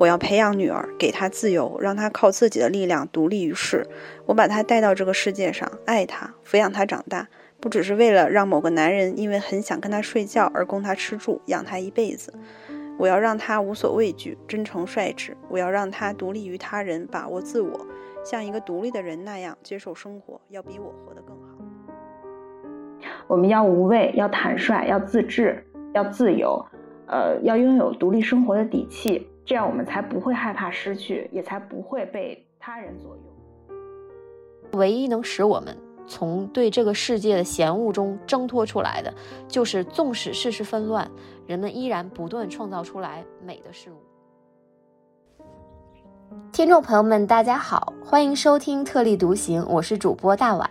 我要培养女儿，给她自由，让她靠自己的力量独立于世。我把她带到这个世界上，爱她，抚养她长大，不只是为了让某个男人因为很想跟她睡觉而供她吃住，养她一辈子。我要让她无所畏惧，真诚率直。我要让她独立于他人，把握自我，像一个独立的人那样接受生活，要比我活得更好。我们要无畏，要坦率，要自治，要自由，呃，要拥有独立生活的底气，这样我们才不会害怕失去，也才不会被他人左右。唯一能使我们从对这个世界的嫌恶中挣脱出来的，就是纵使世事纷乱，人们依然不断创造出来美的事物。听众朋友们，大家好，欢迎收听特立独行，我是主播大碗，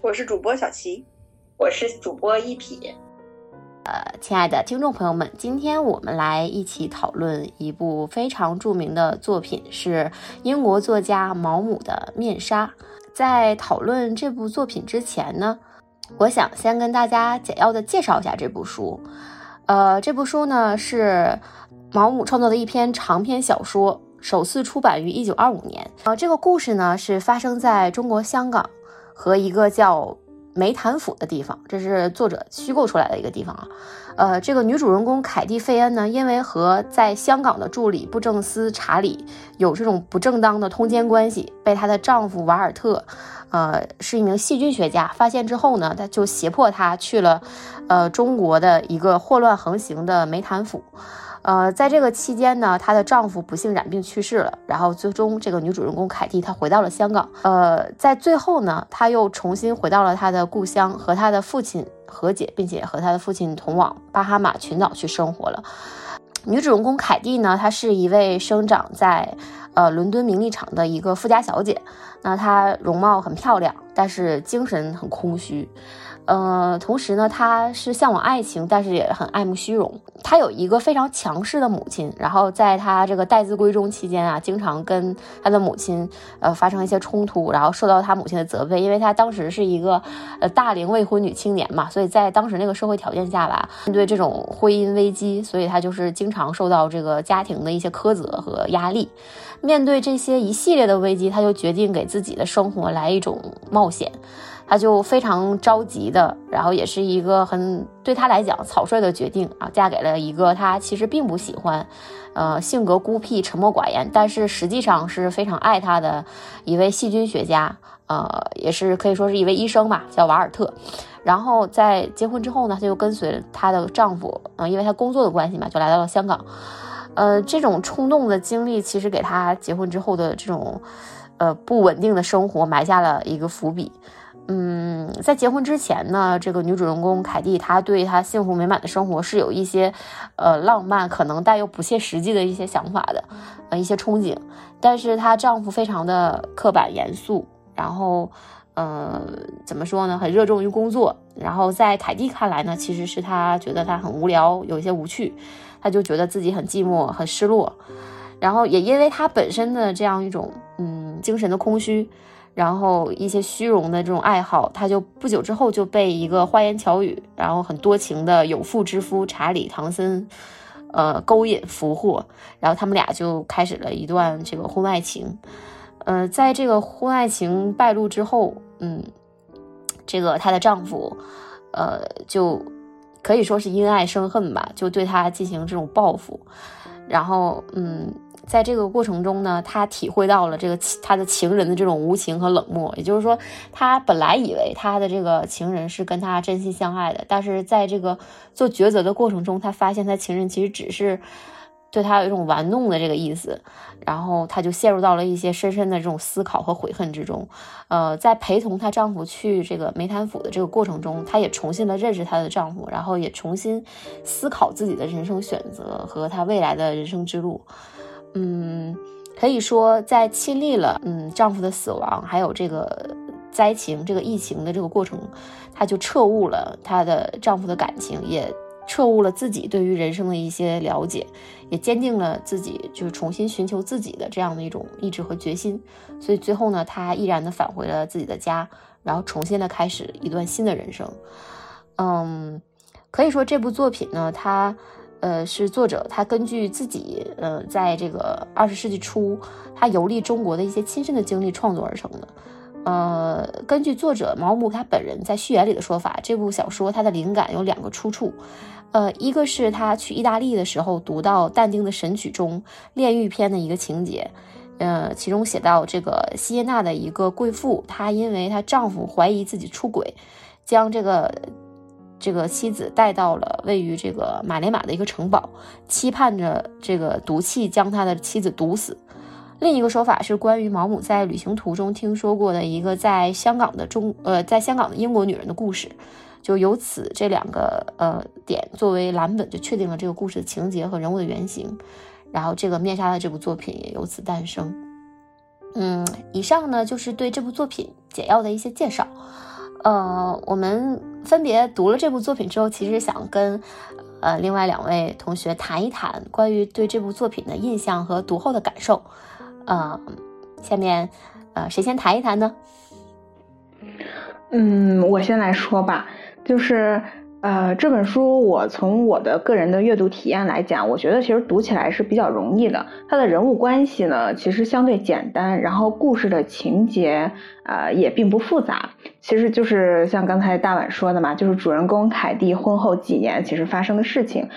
我是主播小齐。我是主播一匹，呃，亲爱的听众朋友们，今天我们来一起讨论一部非常著名的作品，是英国作家毛姆的《面纱》。在讨论这部作品之前呢，我想先跟大家简要的介绍一下这部书。呃，这部书呢是毛姆创作的一篇长篇小说，首次出版于一九二五年。呃，这个故事呢是发生在中国香港和一个叫。梅坦府的地方，这是作者虚构出来的一个地方啊。呃，这个女主人公凯蒂·费恩呢，因为和在香港的助理布政司查理有这种不正当的通奸关系，被她的丈夫瓦尔特，呃，是一名细菌学家，发现之后呢，他就胁迫她去了，呃，中国的一个霍乱横行的梅坦府。呃，在这个期间呢，她的丈夫不幸染病去世了，然后最终这个女主人公凯蒂她回到了香港。呃，在最后呢，她又重新回到了她的故乡，和她的父亲和解，并且和她的父亲同往巴哈马群岛去生活了。女主人公凯蒂呢，她是一位生长在呃伦敦名利场的一个富家小姐，那她容貌很漂亮，但是精神很空虚。呃，同时呢，她是向往爱情，但是也很爱慕虚荣。她有一个非常强势的母亲，然后在她这个待字闺中期间啊，经常跟她的母亲呃发生一些冲突，然后受到她母亲的责备，因为她当时是一个呃大龄未婚女青年嘛，所以在当时那个社会条件下吧，面对这种婚姻危机，所以她就是经常受到这个家庭的一些苛责和压力。面对这些一系列的危机，她就决定给自己的生活来一种冒险。她就非常着急的，然后也是一个很对她来讲草率的决定啊，嫁给了一个她其实并不喜欢，呃，性格孤僻、沉默寡言，但是实际上是非常爱她的一位细菌学家，呃，也是可以说是一位医生吧，叫瓦尔特。然后在结婚之后呢，她就跟随她的丈夫，嗯，因为她工作的关系嘛，就来到了香港。呃，这种冲动的经历其实给她结婚之后的这种，呃，不稳定的生活埋下了一个伏笔。嗯，在结婚之前呢，这个女主人公凯蒂，她对她幸福美满的生活是有一些，呃，浪漫，可能带有不切实际的一些想法的，呃，一些憧憬。但是她丈夫非常的刻板严肃，然后，呃，怎么说呢，很热衷于工作。然后在凯蒂看来呢，其实是她觉得她很无聊，有一些无趣，她就觉得自己很寂寞，很失落。然后也因为她本身的这样一种，嗯，精神的空虚。然后一些虚荣的这种爱好，他就不久之后就被一个花言巧语，然后很多情的有妇之夫查理·唐森，呃，勾引俘获，然后他们俩就开始了一段这个婚外情。呃，在这个婚外情败露之后，嗯，这个她的丈夫，呃，就可以说是因爱生恨吧，就对她进行这种报复，然后，嗯。在这个过程中呢，他体会到了这个他的情人的这种无情和冷漠。也就是说，他本来以为他的这个情人是跟他真心相爱的，但是在这个做抉择的过程中，他发现他情人其实只是对他有一种玩弄的这个意思。然后他就陷入到了一些深深的这种思考和悔恨之中。呃，在陪同她丈夫去这个梅坦府的这个过程中，她也重新的认识她的丈夫，然后也重新思考自己的人生选择和她未来的人生之路。嗯，可以说在亲历了嗯丈夫的死亡，还有这个灾情、这个疫情的这个过程，她就彻悟了她的丈夫的感情，也彻悟了自己对于人生的一些了解，也坚定了自己就是重新寻求自己的这样的一种意志和决心。所以最后呢，她毅然的返回了自己的家，然后重新的开始一段新的人生。嗯，可以说这部作品呢，它。呃，是作者他根据自己呃在这个二十世纪初他游历中国的一些亲身的经历创作而成的。呃，根据作者毛姆他本人在序言里的说法，这部小说它的灵感有两个出处。呃，一个是他去意大利的时候读到但丁的《神曲》中炼狱篇的一个情节，呃，其中写到这个西耶纳的一个贵妇，她因为她丈夫怀疑自己出轨，将这个这个妻子带到了位于这个马雷马的一个城堡，期盼着这个毒气将他的妻子毒死。另一个说法是关于毛姆在旅行途中听说过的一个在香港的中呃在香港的英国女人的故事，就由此这两个呃点作为蓝本，就确定了这个故事的情节和人物的原型，然后这个面纱的这部作品也由此诞生。嗯，以上呢就是对这部作品简要的一些介绍。呃，我们分别读了这部作品之后，其实想跟呃另外两位同学谈一谈关于对这部作品的印象和读后的感受。呃，下面，呃，谁先谈一谈呢？嗯，我先来说吧。就是，呃，这本书我从我的个人的阅读体验来讲，我觉得其实读起来是比较容易的。它的人物关系呢，其实相对简单，然后故事的情节，呃，也并不复杂。其实就是像刚才大碗说的嘛，就是主人公凯蒂婚后几年其实发生的事情。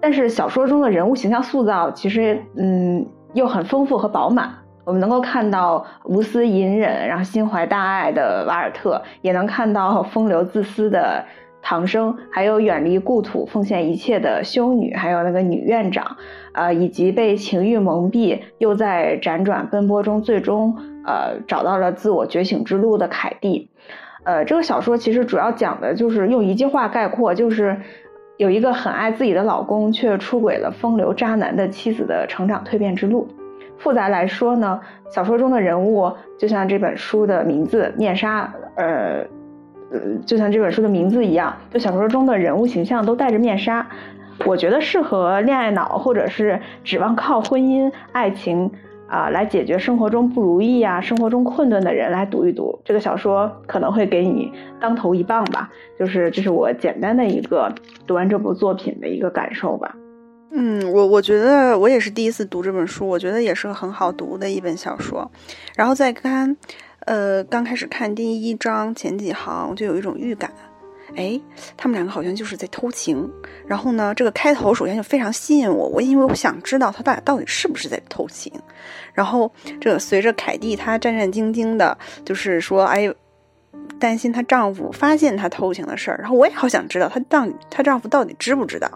但是小说中的人物形象塑造，其实，嗯。又很丰富和饱满，我们能够看到无私隐忍，然后心怀大爱的瓦尔特，也能看到风流自私的唐生，还有远离故土奉献一切的修女，还有那个女院长，呃，以及被情欲蒙蔽又在辗转奔波中最终呃找到了自我觉醒之路的凯蒂。呃，这个小说其实主要讲的就是用一句话概括，就是有一个很爱自己的老公却出轨了风流渣男的妻子的成长蜕变之路。复杂来说呢，小说中的人物就像这本书的名字“面纱”，呃，呃，就像这本书的名字一样，就小说中的人物形象都戴着面纱。我觉得适合恋爱脑或者是指望靠婚姻、爱情啊来解决生活中不如意啊、生活中困顿的人来读一读这个小说，可能会给你当头一棒吧。就是这是我简单的一个读完这部作品的一个感受吧。嗯，我我觉得我也是第一次读这本书，我觉得也是很好读的一本小说。然后再看，呃，刚开始看第一章前几行就有一种预感，哎，他们两个好像就是在偷情。然后呢，这个开头首先就非常吸引我，我因为我想知道他俩到底是不是在偷情。然后这随着凯蒂她战战兢兢的，就是说，哎，担心她丈夫发现她偷情的事儿。然后我也好想知道她到她丈夫到底知不知道。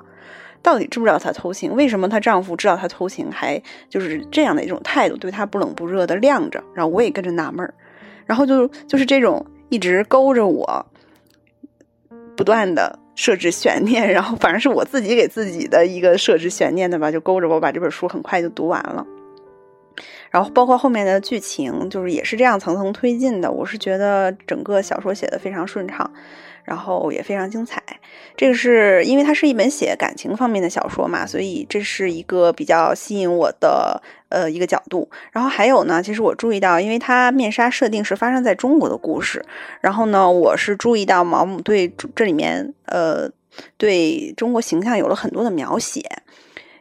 到底知不知道她偷情？为什么她丈夫知道她偷情，还就是这样的一种态度，对她不冷不热的晾着？然后我也跟着纳闷儿，然后就就是这种一直勾着我，不断的设置悬念，然后反正是我自己给自己的一个设置悬念的吧，就勾着我把这本书很快就读完了。然后包括后面的剧情，就是也是这样层层推进的。我是觉得整个小说写的非常顺畅。然后也非常精彩，这个是因为它是一本写感情方面的小说嘛，所以这是一个比较吸引我的呃一个角度。然后还有呢，其实我注意到，因为它面纱设定是发生在中国的故事，然后呢，我是注意到毛姆对这里面呃对中国形象有了很多的描写，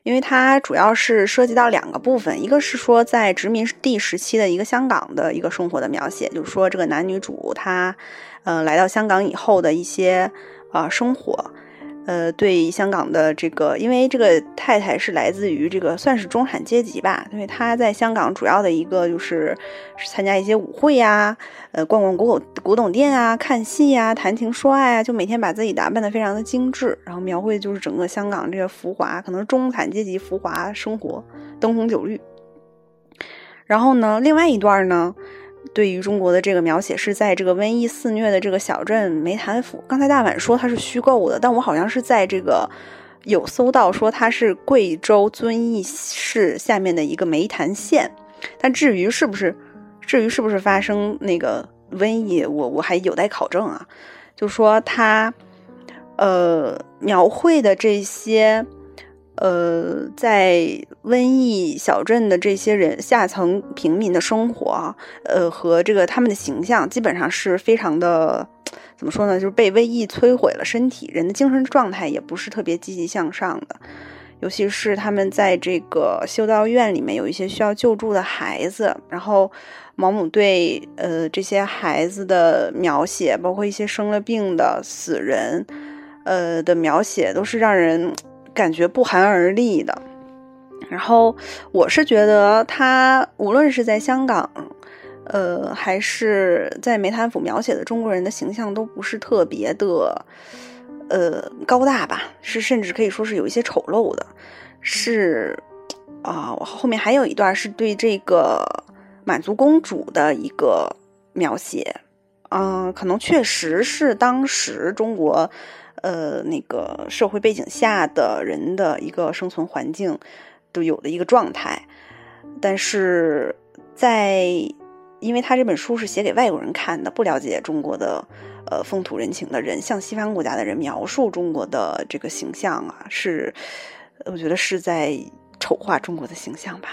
因为它主要是涉及到两个部分，一个是说在殖民地时期的一个香港的一个生活的描写，就是说这个男女主他。嗯，来到香港以后的一些啊生活，呃，对香港的这个，因为这个太太是来自于这个算是中产阶级吧，因为她在香港主要的一个就是参加一些舞会呀，呃，逛逛古董古董店啊，看戏呀，谈情说爱啊，就每天把自己打扮的非常的精致，然后描绘就是整个香港这个浮华，可能中产阶级浮华生活，灯红酒绿。然后呢，另外一段呢。对于中国的这个描写是在这个瘟疫肆虐的这个小镇梅潭府。刚才大碗说它是虚构的，但我好像是在这个有搜到说它是贵州遵义市下面的一个梅潭县。但至于是不是，至于是不是发生那个瘟疫，我我还有待考证啊。就说它，呃，描绘的这些。呃，在瘟疫小镇的这些人下层平民的生活，呃，和这个他们的形象，基本上是非常的，怎么说呢？就是被瘟疫摧毁了身体，人的精神状态也不是特别积极向上的。尤其是他们在这个修道院里面有一些需要救助的孩子，然后毛姆对呃这些孩子的描写，包括一些生了病的死人，呃的描写，都是让人感觉不寒而栗的。然后我是觉得他无论是在香港，呃，还是在梅潭府描写的中国人的形象，都不是特别的。呃，高大吧，是甚至可以说是有一些丑陋的，是啊，我后面还有一段是对这个满族公主的一个描写，嗯，可能确实是当时中国呃那个社会背景下的人的一个生存环境都有的一个状态，但是在因为他这本书是写给外国人看的，不了解中国的。呃，风土人情的人向西方国家的人描述中国的这个形象啊，是我觉得是在丑化中国的形象吧。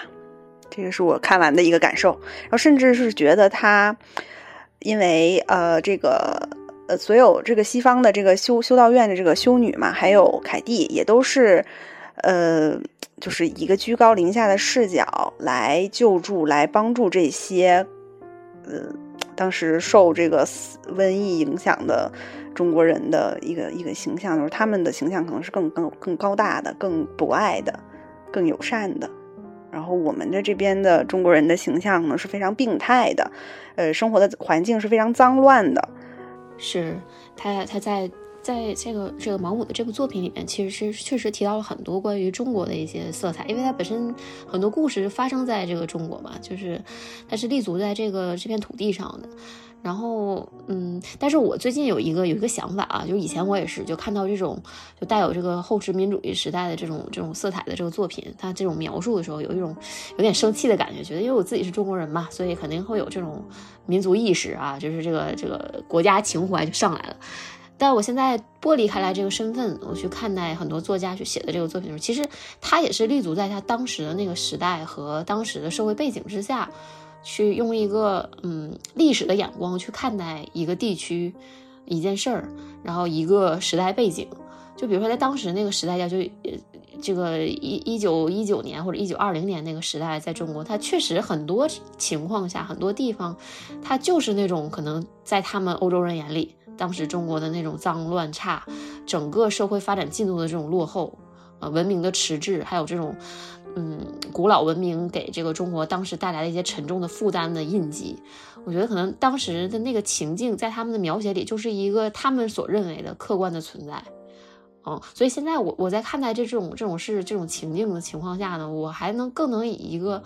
这个是我看完的一个感受。然后甚至是觉得他，因为呃，这个呃，所有这个西方的这个修修道院的这个修女嘛，还有凯蒂，也都是呃，就是一个居高临下的视角来救助、来帮助这些呃。当时受这个瘟疫影响的中国人的一个一个形象，就是他们的形象可能是更更更高大的、更博爱的、更友善的。然后我们的这边的中国人的形象呢是非常病态的，呃，生活的环境是非常脏乱的。是他他在。在这个这个毛姆的这部作品里面，其实是确实提到了很多关于中国的一些色彩，因为它本身很多故事发生在这个中国嘛，就是它是立足在这个这片土地上的。然后，嗯，但是我最近有一个有一个想法啊，就以前我也是就看到这种就带有这个后殖民主义时代的这种这种色彩的这个作品，它这种描述的时候，有一种有点生气的感觉，觉得因为我自己是中国人嘛，所以肯定会有这种民族意识啊，就是这个这个国家情怀就上来了。但我现在剥离开来这个身份，我去看待很多作家去写的这个作品的时候，其实他也是立足在他当时的那个时代和当时的社会背景之下，去用一个嗯历史的眼光去看待一个地区、一件事儿，然后一个时代背景。就比如说在当时那个时代下，就这个一一九一九年或者一九二零年那个时代，在中国，它确实很多情况下，很多地方，它就是那种可能在他们欧洲人眼里。当时中国的那种脏乱差，整个社会发展进度的这种落后，呃，文明的迟滞，还有这种，嗯，古老文明给这个中国当时带来的一些沉重的负担的印记，我觉得可能当时的那个情境，在他们的描写里，就是一个他们所认为的客观的存在，嗯，所以现在我我在看待这这种这种事这种情境的情况下呢，我还能更能以一个。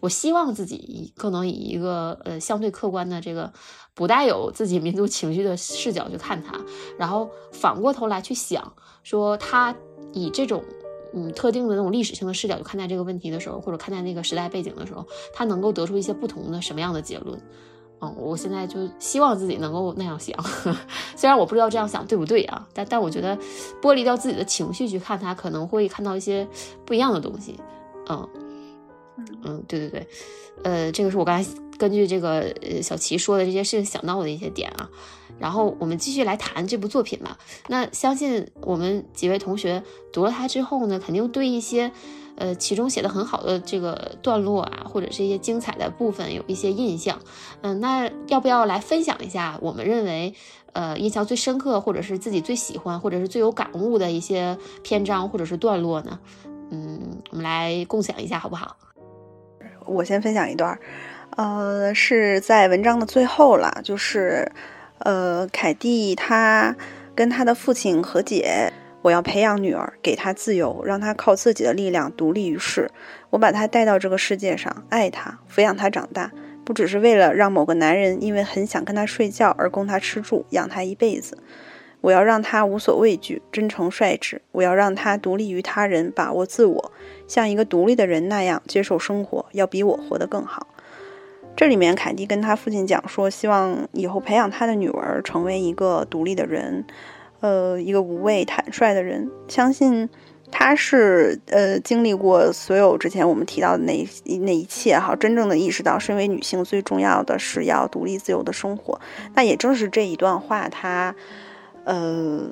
我希望自己以更能以一个呃相对客观的这个不带有自己民族情绪的视角去看它，然后反过头来去想说他以这种嗯特定的那种历史性的视角去看待这个问题的时候，或者看待那个时代背景的时候，他能够得出一些不同的什么样的结论？嗯，我现在就希望自己能够那样想，虽然我不知道这样想对不对啊，但但我觉得剥离掉自己的情绪去看它，可能会看到一些不一样的东西。嗯。嗯，对对对，呃，这个是我刚才根据这个呃小齐说的这些事情想到的一些点啊，然后我们继续来谈这部作品吧。那相信我们几位同学读了它之后呢，肯定对一些呃其中写的很好的这个段落啊，或者是一些精彩的部分有一些印象。嗯，那要不要来分享一下我们认为呃印象最深刻，或者是自己最喜欢，或者是最有感悟的一些篇章或者是段落呢？嗯，我们来共享一下好不好？我先分享一段，呃，是在文章的最后了，就是，呃，凯蒂她跟她的父亲和解，我要培养女儿，给她自由，让她靠自己的力量独立于世。我把她带到这个世界上，爱她，抚养她长大，不只是为了让某个男人因为很想跟她睡觉而供她吃住，养她一辈子。我要让她无所畏惧，真诚率直。我要让她独立于他人，把握自我。像一个独立的人那样接受生活，要比我活得更好。这里面，凯蒂跟他父亲讲说，希望以后培养他的女儿成为一个独立的人，呃，一个无畏坦率的人。相信他是呃经历过所有之前我们提到的那那一切哈，真正的意识到身为女性最重要的是要独立自由的生活。那也正是这一段话，他呃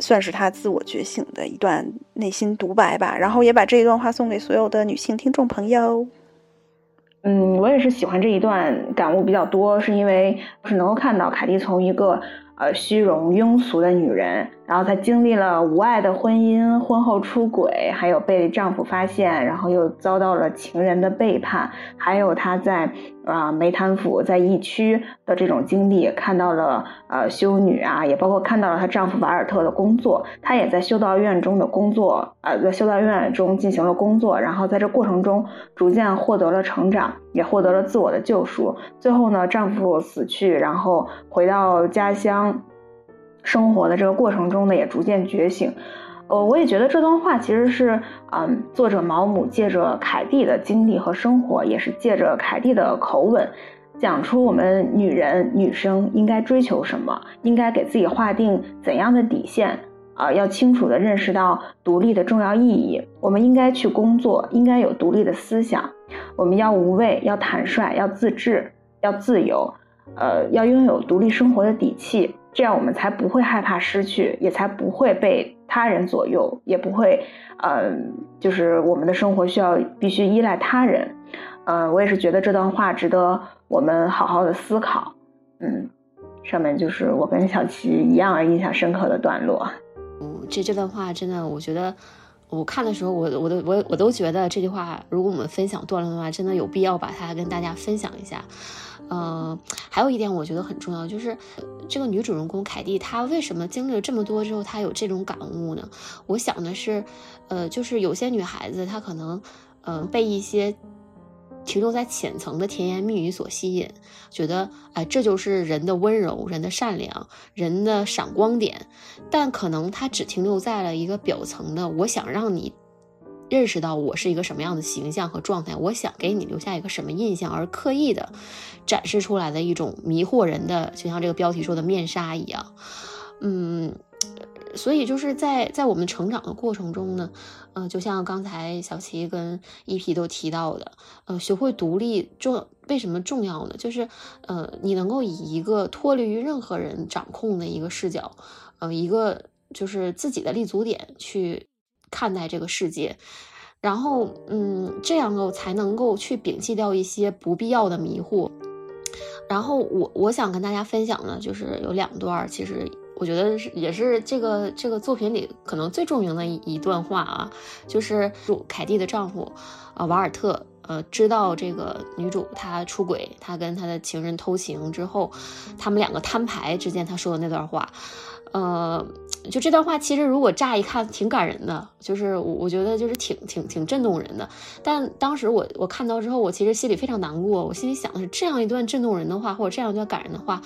算是他自我觉醒的一段内心独白吧。然后也把这一段话送给所有的女性听众朋友。嗯，我也是喜欢这一段感悟比较多，是因为是能够看到凯蒂从一个。呃，虚荣庸俗的女人，然后她经历了无爱的婚姻，婚后出轨，还有被丈夫发现，然后又遭到了情人的背叛，还有她在啊梅坦府在疫区的这种经历，看到了呃修女啊，也包括看到了她丈夫瓦尔特的工作，她也在修道院中的工作，呃，在修道院中进行了工作，然后在这过程中逐渐获得了成长，也获得了自我的救赎。最后呢，丈夫死去，然后回到家乡。生活的这个过程中呢，也逐渐觉醒。呃，我也觉得这段话其实是，嗯，作者毛姆借着凯蒂的经历和生活，也是借着凯蒂的口吻，讲出我们女人、女生应该追求什么，应该给自己划定怎样的底线啊，要清楚的认识到独立的重要意义。我们应该去工作，应该有独立的思想，我们要无畏，要坦率，要自治，要自由。呃，要拥有独立生活的底气，这样我们才不会害怕失去，也才不会被他人左右，也不会，呃，就是我们的生活需要必须依赖他人。呃，我也是觉得这段话值得我们好好的思考。嗯，上面就是我跟小齐一样而印象深刻的段落。嗯，这这段话真的，我觉得我看的时候，我我都我我都觉得这句话，如果我们分享段落的话，真的有必要把它跟大家分享一下。呃，还有一点我觉得很重要，就是这个女主人公凯蒂，她为什么经历了这么多之后，她有这种感悟呢？我想的是，呃，就是有些女孩子她可能，嗯，被一些停留在浅层的甜言蜜语所吸引，觉得，哎，这就是人的温柔、人的善良、人的闪光点，但可能她只停留在了一个表层的，我想让你。认识到我是一个什么样的形象和状态，我想给你留下一个什么印象，而刻意的展示出来的一种迷惑人的，就像这个标题说的面纱一样。嗯，所以就是在在我们成长的过程中呢，呃，就像刚才小齐跟一皮都提到的，呃，学会独立重为什么重要呢？就是呃，你能够以一个脱离于任何人掌控的一个视角，呃，一个就是自己的立足点去。看待这个世界，然后，嗯，这样够才能够去摒弃掉一些不必要的迷惑。然后，我我想跟大家分享的，就是有两段，其实我觉得是也是这个这个作品里可能最著名的一一段话啊，就是主凯蒂的丈夫，呃，瓦尔特，呃，知道这个女主她出轨，她跟她的情人偷情之后，他们两个摊牌之间，他说的那段话。呃，就这段话，其实如果乍一看挺感人的，就是我我觉得就是挺挺挺震动人的。但当时我我看到之后，我其实心里非常难过。我心里想的是，这样一段震动人的话，或者这样一段感人的话。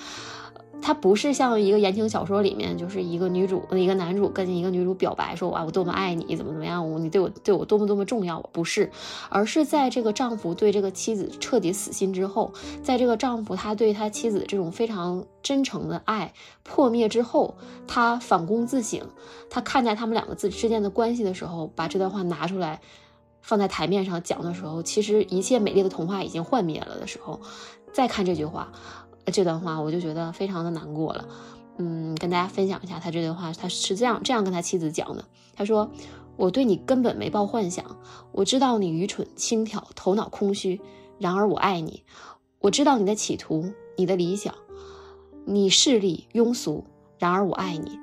它不是像一个言情小说里面，就是一个女主、一个男主跟一个女主表白说：“哇，我多么爱你，怎么怎么样，我你对我对我多么多么重要。”不是，而是在这个丈夫对这个妻子彻底死心之后，在这个丈夫他对他妻子这种非常真诚的爱破灭之后，他反躬自省，他看待他们两个字之间的关系的时候，把这段话拿出来放在台面上讲的时候，其实一切美丽的童话已经幻灭了的时候，再看这句话。这段话我就觉得非常的难过了，嗯，跟大家分享一下他这段话，他是这样这样跟他妻子讲的。他说：“我对你根本没抱幻想，我知道你愚蠢、轻佻、头脑空虚，然而我爱你。我知道你的企图、你的理想，你势利、庸俗，然而我爱你。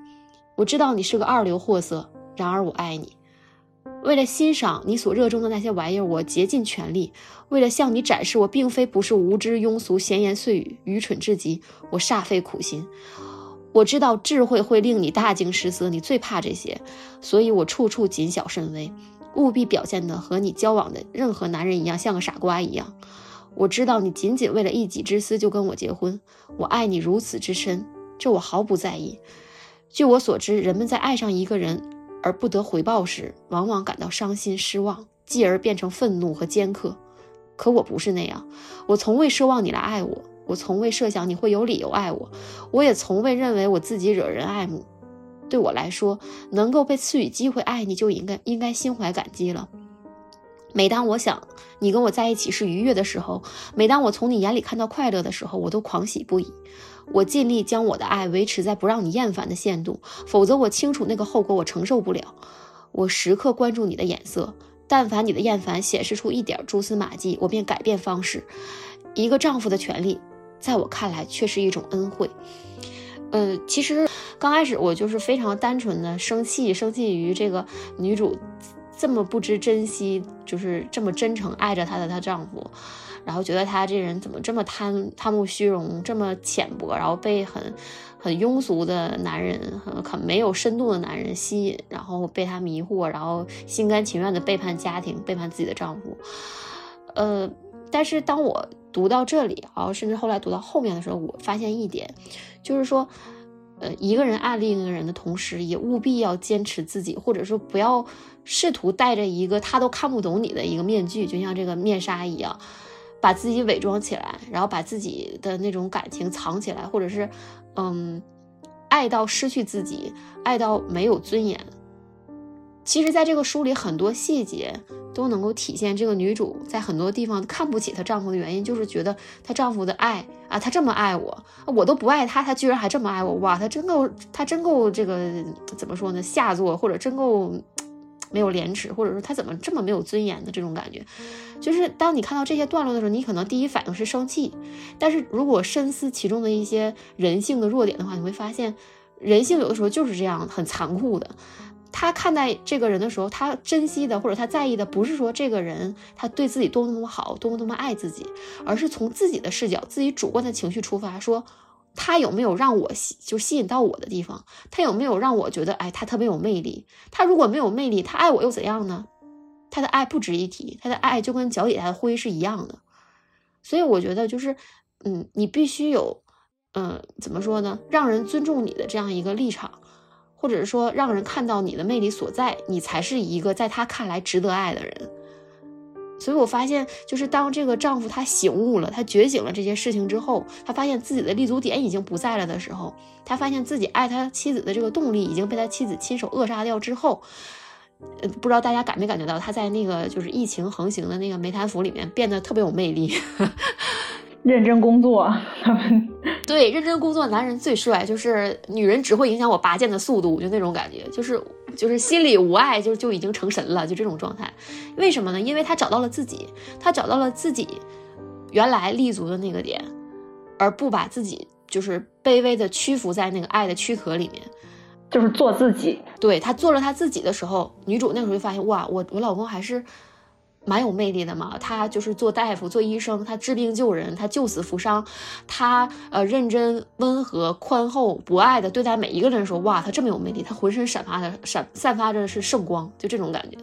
我知道你是个二流货色，然而我爱你。”为了欣赏你所热衷的那些玩意儿，我竭尽全力；为了向你展示我并非不是无知、庸俗、闲言碎语、愚蠢至极，我煞费苦心。我知道智慧会令你大惊失色，你最怕这些，所以我处处谨小慎微，务必表现得和你交往的任何男人一样，像个傻瓜一样。我知道你仅仅为了一己之私就跟我结婚，我爱你如此之深，这我毫不在意。据我所知，人们在爱上一个人。而不得回报时，往往感到伤心失望，继而变成愤怒和尖刻。可我不是那样，我从未奢望你来爱我，我从未设想你会有理由爱我，我也从未认为我自己惹人爱慕。对我来说，能够被赐予机会爱你，就应该应该心怀感激了。每当我想你跟我在一起是愉悦的时候，每当我从你眼里看到快乐的时候，我都狂喜不已。我尽力将我的爱维持在不让你厌烦的限度，否则我清楚那个后果我承受不了。我时刻关注你的眼色，但凡你的厌烦显示出一点蛛丝马迹，我便改变方式。一个丈夫的权利，在我看来却是一种恩惠。呃，其实刚开始我就是非常单纯的生气，生气于这个女主。这么不知珍惜，就是这么真诚爱着她的她丈夫，然后觉得他这人怎么这么贪贪慕虚荣，这么浅薄，然后被很很庸俗的男人，很很没有深度的男人吸引，然后被他迷惑，然后心甘情愿的背叛家庭，背叛自己的丈夫。呃，但是当我读到这里，然后甚至后来读到后面的时候，我发现一点，就是说。呃，一个人爱另一个人的同时，也务必要坚持自己，或者说不要试图戴着一个他都看不懂你的一个面具，就像这个面纱一样，把自己伪装起来，然后把自己的那种感情藏起来，或者是，嗯，爱到失去自己，爱到没有尊严。其实，在这个书里，很多细节都能够体现这个女主在很多地方看不起她丈夫的原因，就是觉得她丈夫的爱啊，他这么爱我，我都不爱他，他居然还这么爱我，哇，他真够，他真够这个怎么说呢？下作，或者真够没有廉耻，或者说他怎么这么没有尊严的这种感觉。就是当你看到这些段落的时候，你可能第一反应是生气，但是如果深思其中的一些人性的弱点的话，你会发现，人性有的时候就是这样，很残酷的。他看待这个人的时候，他珍惜的或者他在意的不是说这个人他对自己多么多么好，多么多么爱自己，而是从自己的视角、自己主观的情绪出发，说他有没有让我吸就吸引到我的地方，他有没有让我觉得哎他特别有魅力。他如果没有魅力，他爱我又怎样呢？他的爱不值一提，他的爱就跟脚底下的灰是一样的。所以我觉得就是，嗯，你必须有，嗯，怎么说呢？让人尊重你的这样一个立场。或者是说，让人看到你的魅力所在，你才是一个在他看来值得爱的人。所以我发现，就是当这个丈夫他醒悟了，他觉醒了这些事情之后，他发现自己的立足点已经不在了的时候，他发现自己爱他妻子的这个动力已经被他妻子亲手扼杀掉之后，呃，不知道大家感没感觉到他在那个就是疫情横行的那个梅潭府里面变得特别有魅力。认真工作，他们对认真工作，男人最帅。就是女人只会影响我拔剑的速度，就那种感觉，就是就是心里无爱，就就已经成神了，就这种状态。为什么呢？因为他找到了自己，他找到了自己原来立足的那个点，而不把自己就是卑微的屈服在那个爱的躯壳里面，就是做自己。对他做了他自己的时候，女主那时候就发现，哇，我我老公还是。蛮有魅力的嘛，他就是做大夫、做医生，他治病救人，他救死扶伤，他呃认真、温和、宽厚、博爱的对待每一个人。说哇，他这么有魅力，他浑身散发的闪散发着是圣光，就这种感觉。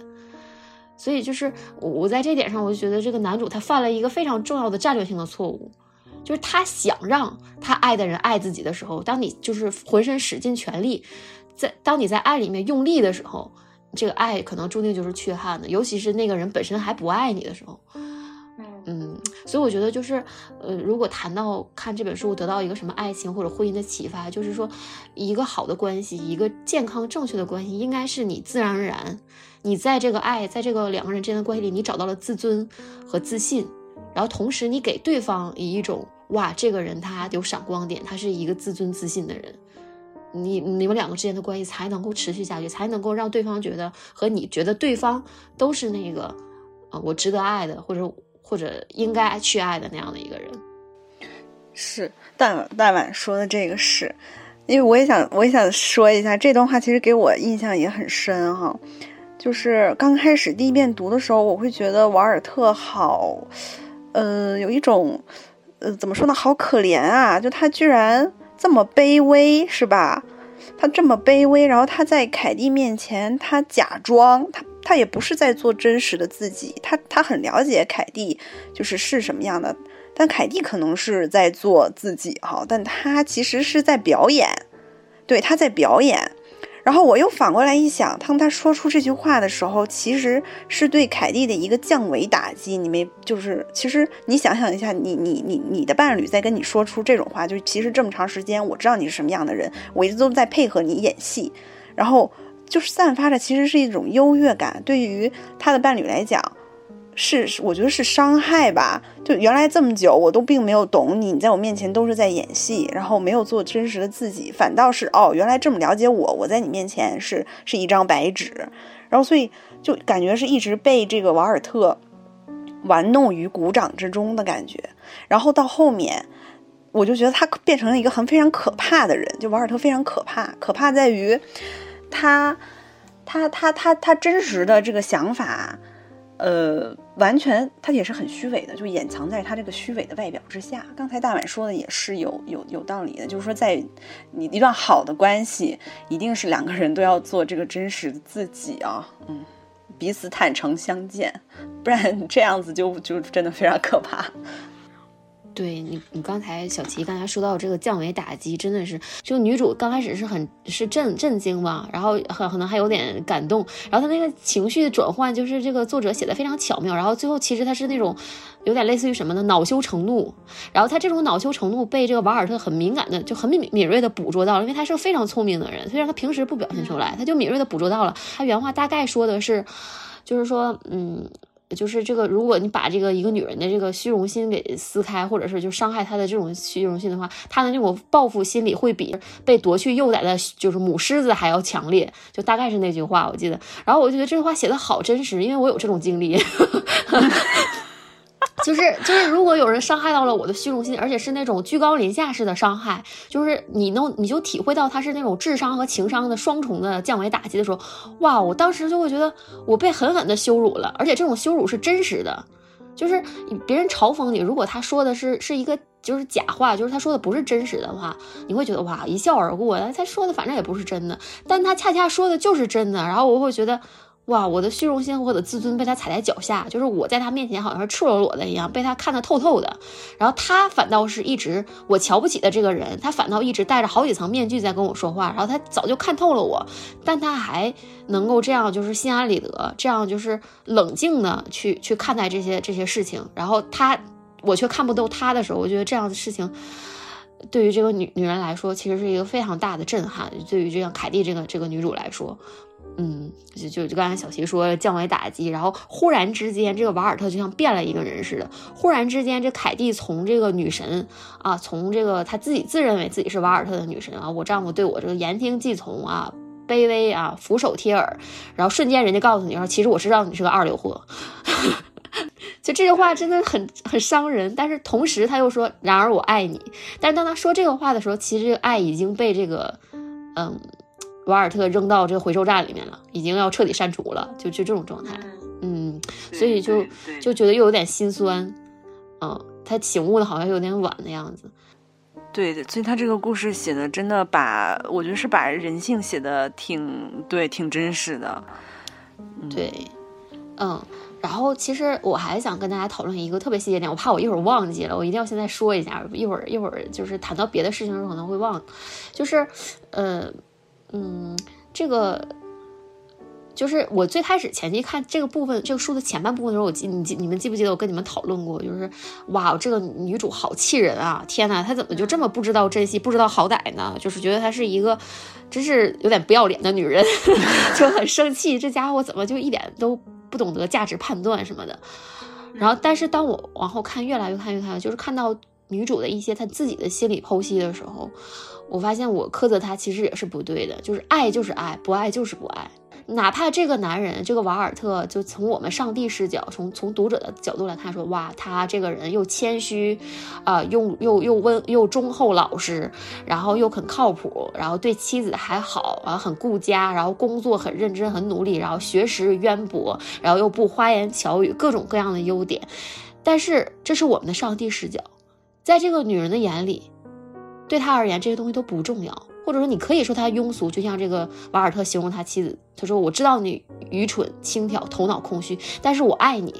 所以就是我我在这点上，我就觉得这个男主他犯了一个非常重要的战略性的错误，就是他想让他爱的人爱自己的时候，当你就是浑身使尽全力，在当你在爱里面用力的时候。这个爱可能注定就是缺憾的，尤其是那个人本身还不爱你的时候。嗯，所以我觉得就是，呃，如果谈到看这本书得到一个什么爱情或者婚姻的启发，就是说，一个好的关系，一个健康正确的关系，应该是你自然而然，你在这个爱，在这个两个人之间的关系里，你找到了自尊和自信，然后同时你给对方以一种哇，这个人他有闪光点，他是一个自尊自信的人。你你们两个之间的关系才能够持续下去，才能够让对方觉得和你觉得对方都是那个，呃，我值得爱的，或者或者应该去爱的那样的一个人。是大大晚说的这个是，因为我也想我也想说一下这段话，其实给我印象也很深哈。就是刚开始第一遍读的时候，我会觉得瓦尔特好，呃，有一种，呃，怎么说呢，好可怜啊！就他居然。这么卑微是吧？他这么卑微，然后他在凯蒂面前，他假装，他他也不是在做真实的自己，他他很了解凯蒂就是是什么样的，但凯蒂可能是在做自己哈，但他其实是在表演，对，他在表演。然后我又反过来一想，当他说出这句话的时候，其实是对凯蒂的一个降维打击。你没就是，其实你想想一下，你你你你的伴侣在跟你说出这种话，就其实这么长时间，我知道你是什么样的人，我一直都在配合你演戏，然后就是散发着其实是一种优越感。对于他的伴侣来讲，是，我觉得是伤害吧。就原来这么久，我都并没有懂你，你在我面前都是在演戏，然后没有做真实的自己，反倒是哦，原来这么了解我，我在你面前是是一张白纸，然后所以就感觉是一直被这个瓦尔特玩弄于股掌之中的感觉。然后到后面，我就觉得他变成了一个很非常可怕的人，就瓦尔特非常可怕，可怕在于他他他他他真实的这个想法。呃，完全他也是很虚伪的，就掩藏在他这个虚伪的外表之下。刚才大碗说的也是有有有道理的，就是说在你一段好的关系，一定是两个人都要做这个真实的自己啊，嗯，彼此坦诚相见，不然这样子就就真的非常可怕。对你，你刚才小齐刚才说到这个降维打击，真的是就女主刚开始是很是震震惊嘛，然后很可能还有点感动，然后她那个情绪的转换，就是这个作者写的非常巧妙，然后最后其实她是那种有点类似于什么呢？恼羞成怒，然后她这种恼羞成怒被这个瓦尔特很敏感的就很敏敏锐的捕捉到了，因为他是个非常聪明的人，虽然他平时不表现出来，他就敏锐的捕捉到了。他原话大概说的是，就是说，嗯。就是这个，如果你把这个一个女人的这个虚荣心给撕开，或者是就伤害她的这种虚荣心的话，她的那种报复心理会比被夺去幼崽的，就是母狮子还要强烈。就大概是那句话，我记得。然后我就觉得这句话写的好真实，因为我有这种经历。就是就是，如果有人伤害到了我的虚荣心，而且是那种居高临下式的伤害，就是你能你就体会到他是那种智商和情商的双重的降维打击的时候，哇！我当时就会觉得我被狠狠的羞辱了，而且这种羞辱是真实的，就是别人嘲讽你，如果他说的是是一个就是假话，就是他说的不是真实的话，你会觉得哇一笑而过，他说的反正也不是真的，但他恰恰说的就是真的，然后我会觉得。哇，我的虚荣心和我的自尊被他踩在脚下，就是我在他面前好像是赤裸裸的一样，被他看得透透的。然后他反倒是一直我瞧不起的这个人，他反倒一直戴着好几层面具在跟我说话。然后他早就看透了我，但他还能够这样，就是心安理得，这样就是冷静的去去看待这些这些事情。然后他，我却看不透他的时候，我觉得这样的事情对于这个女女人来说，其实是一个非常大的震撼。对于这样凯蒂这个这个女主来说。嗯，就就就刚才小齐说降维打击，然后忽然之间，这个瓦尔特就像变了一个人似的。忽然之间，这凯蒂从这个女神啊，从这个她自己自认为自己是瓦尔特的女神啊，我丈夫对我这个言听计从啊，卑微啊，俯首帖耳，然后瞬间人家告诉你说，其实我知道你是个二流货。就这句话真的很很伤人，但是同时他又说，然而我爱你。但当他说这个话的时候，其实爱已经被这个嗯。瓦尔特扔到这个回收站里面了，已经要彻底删除了，就就这种状态，嗯，所以就就觉得又有点心酸，嗯，他醒悟的好像有点晚的样子，对的，所以他这个故事写的真的把我觉得是把人性写的挺对，挺真实的，对，嗯，然后其实我还想跟大家讨论一个特别细节点，我怕我一会儿忘记了，我一定要现在说一下，一会儿一会儿就是谈到别的事情的时候可能会忘，就是呃。嗯，这个就是我最开始前期看这个部分，这个书的前半部分的时候，我记你记你们记不记得我跟你们讨论过？就是哇，这个女主好气人啊！天呐，她怎么就这么不知道珍惜、不知道好歹呢？就是觉得她是一个真是有点不要脸的女人，就很生气。这家伙怎么就一点都不懂得价值判断什么的？然后，但是当我往后看，越来越看越看，就是看到女主的一些她自己的心理剖析的时候。我发现我苛责他其实也是不对的，就是爱就是爱，不爱就是不爱。哪怕这个男人，这个瓦尔特，就从我们上帝视角，从从读者的角度来看，说哇，他这个人又谦虚，啊，又又又温又忠厚老实，然后又很靠谱，然后对妻子还好，啊，很顾家，然后工作很认真很努力，然后学识渊博，然后又不花言巧语，各种各样的优点。但是这是我们的上帝视角，在这个女人的眼里。对他而言，这些东西都不重要，或者说你可以说他庸俗，就像这个瓦尔特形容他妻子，他说：“我知道你愚蠢、轻佻、头脑空虚，但是我爱你。”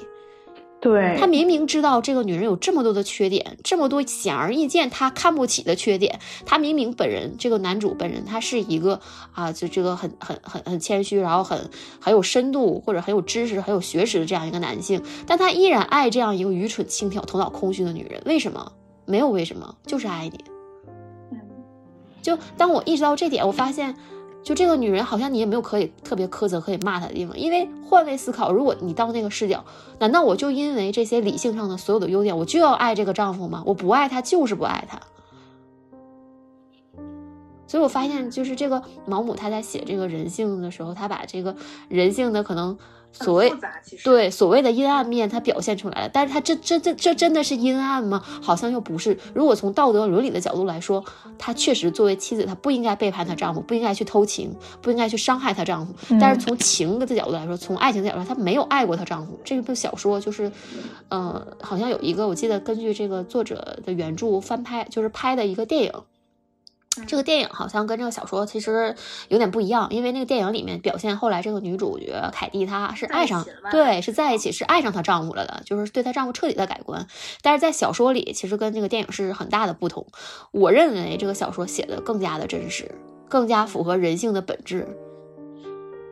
对他明明知道这个女人有这么多的缺点，这么多显而易见他看不起的缺点，他明明本人这个男主本人他是一个啊，就这个很很很很谦虚，然后很很有深度或者很有知识、很有学识的这样一个男性，但他依然爱这样一个愚蠢、轻佻、头脑空虚的女人，为什么？没有为什么，就是爱你。就当我意识到这点，我发现，就这个女人好像你也没有可以特别苛责、可以骂她的地方，因为换位思考，如果你到那个视角，难道我就因为这些理性上的所有的优点，我就要爱这个丈夫吗？我不爱他就是不爱他。所以我发现，就是这个毛姆他在写这个人性的时候，他把这个人性的可能所谓对所谓的阴暗面，他表现出来了。但是他这这这这真的是阴暗吗？好像又不是。如果从道德伦理的角度来说，她确实作为妻子，她不应该背叛她丈夫，不应该去偷情，不应该去伤害她丈夫。但是从情的角度来说，从爱情的角度，她没有爱过她丈夫。这部小说就是，呃，好像有一个我记得根据这个作者的原著翻拍，就是拍的一个电影。这个电影好像跟这个小说其实有点不一样，因为那个电影里面表现后来这个女主角凯蒂她是爱上，对，是在一起，是爱上她丈夫了的，就是对她丈夫彻底的改观。但是在小说里，其实跟这个电影是很大的不同。我认为这个小说写的更加的真实，更加符合人性的本质。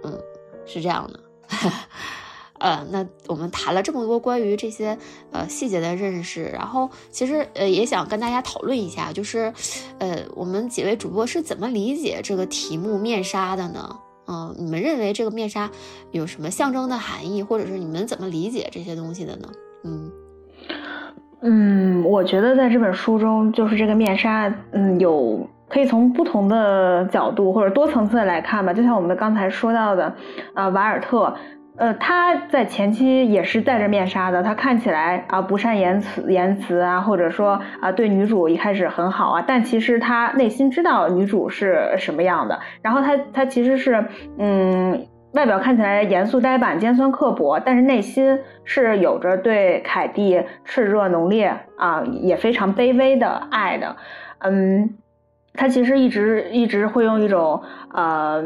嗯，是这样的。呃，那我们谈了这么多关于这些呃细节的认识，然后其实呃也想跟大家讨论一下，就是呃我们几位主播是怎么理解这个题目“面纱”的呢？嗯，你们认为这个面纱有什么象征的含义，或者是你们怎么理解这些东西的呢？嗯嗯，我觉得在这本书中，就是这个面纱，嗯，有可以从不同的角度或者多层次来看吧，就像我们刚才说到的，啊，瓦尔特。呃，他在前期也是戴着面纱的，他看起来啊不善言辞言辞啊，或者说啊对女主一开始很好啊，但其实他内心知道女主是什么样的。然后他他其实是嗯，外表看起来严肃呆板、尖酸刻薄，但是内心是有着对凯蒂炽热浓烈啊，也非常卑微的爱的。嗯，他其实一直一直会用一种呃。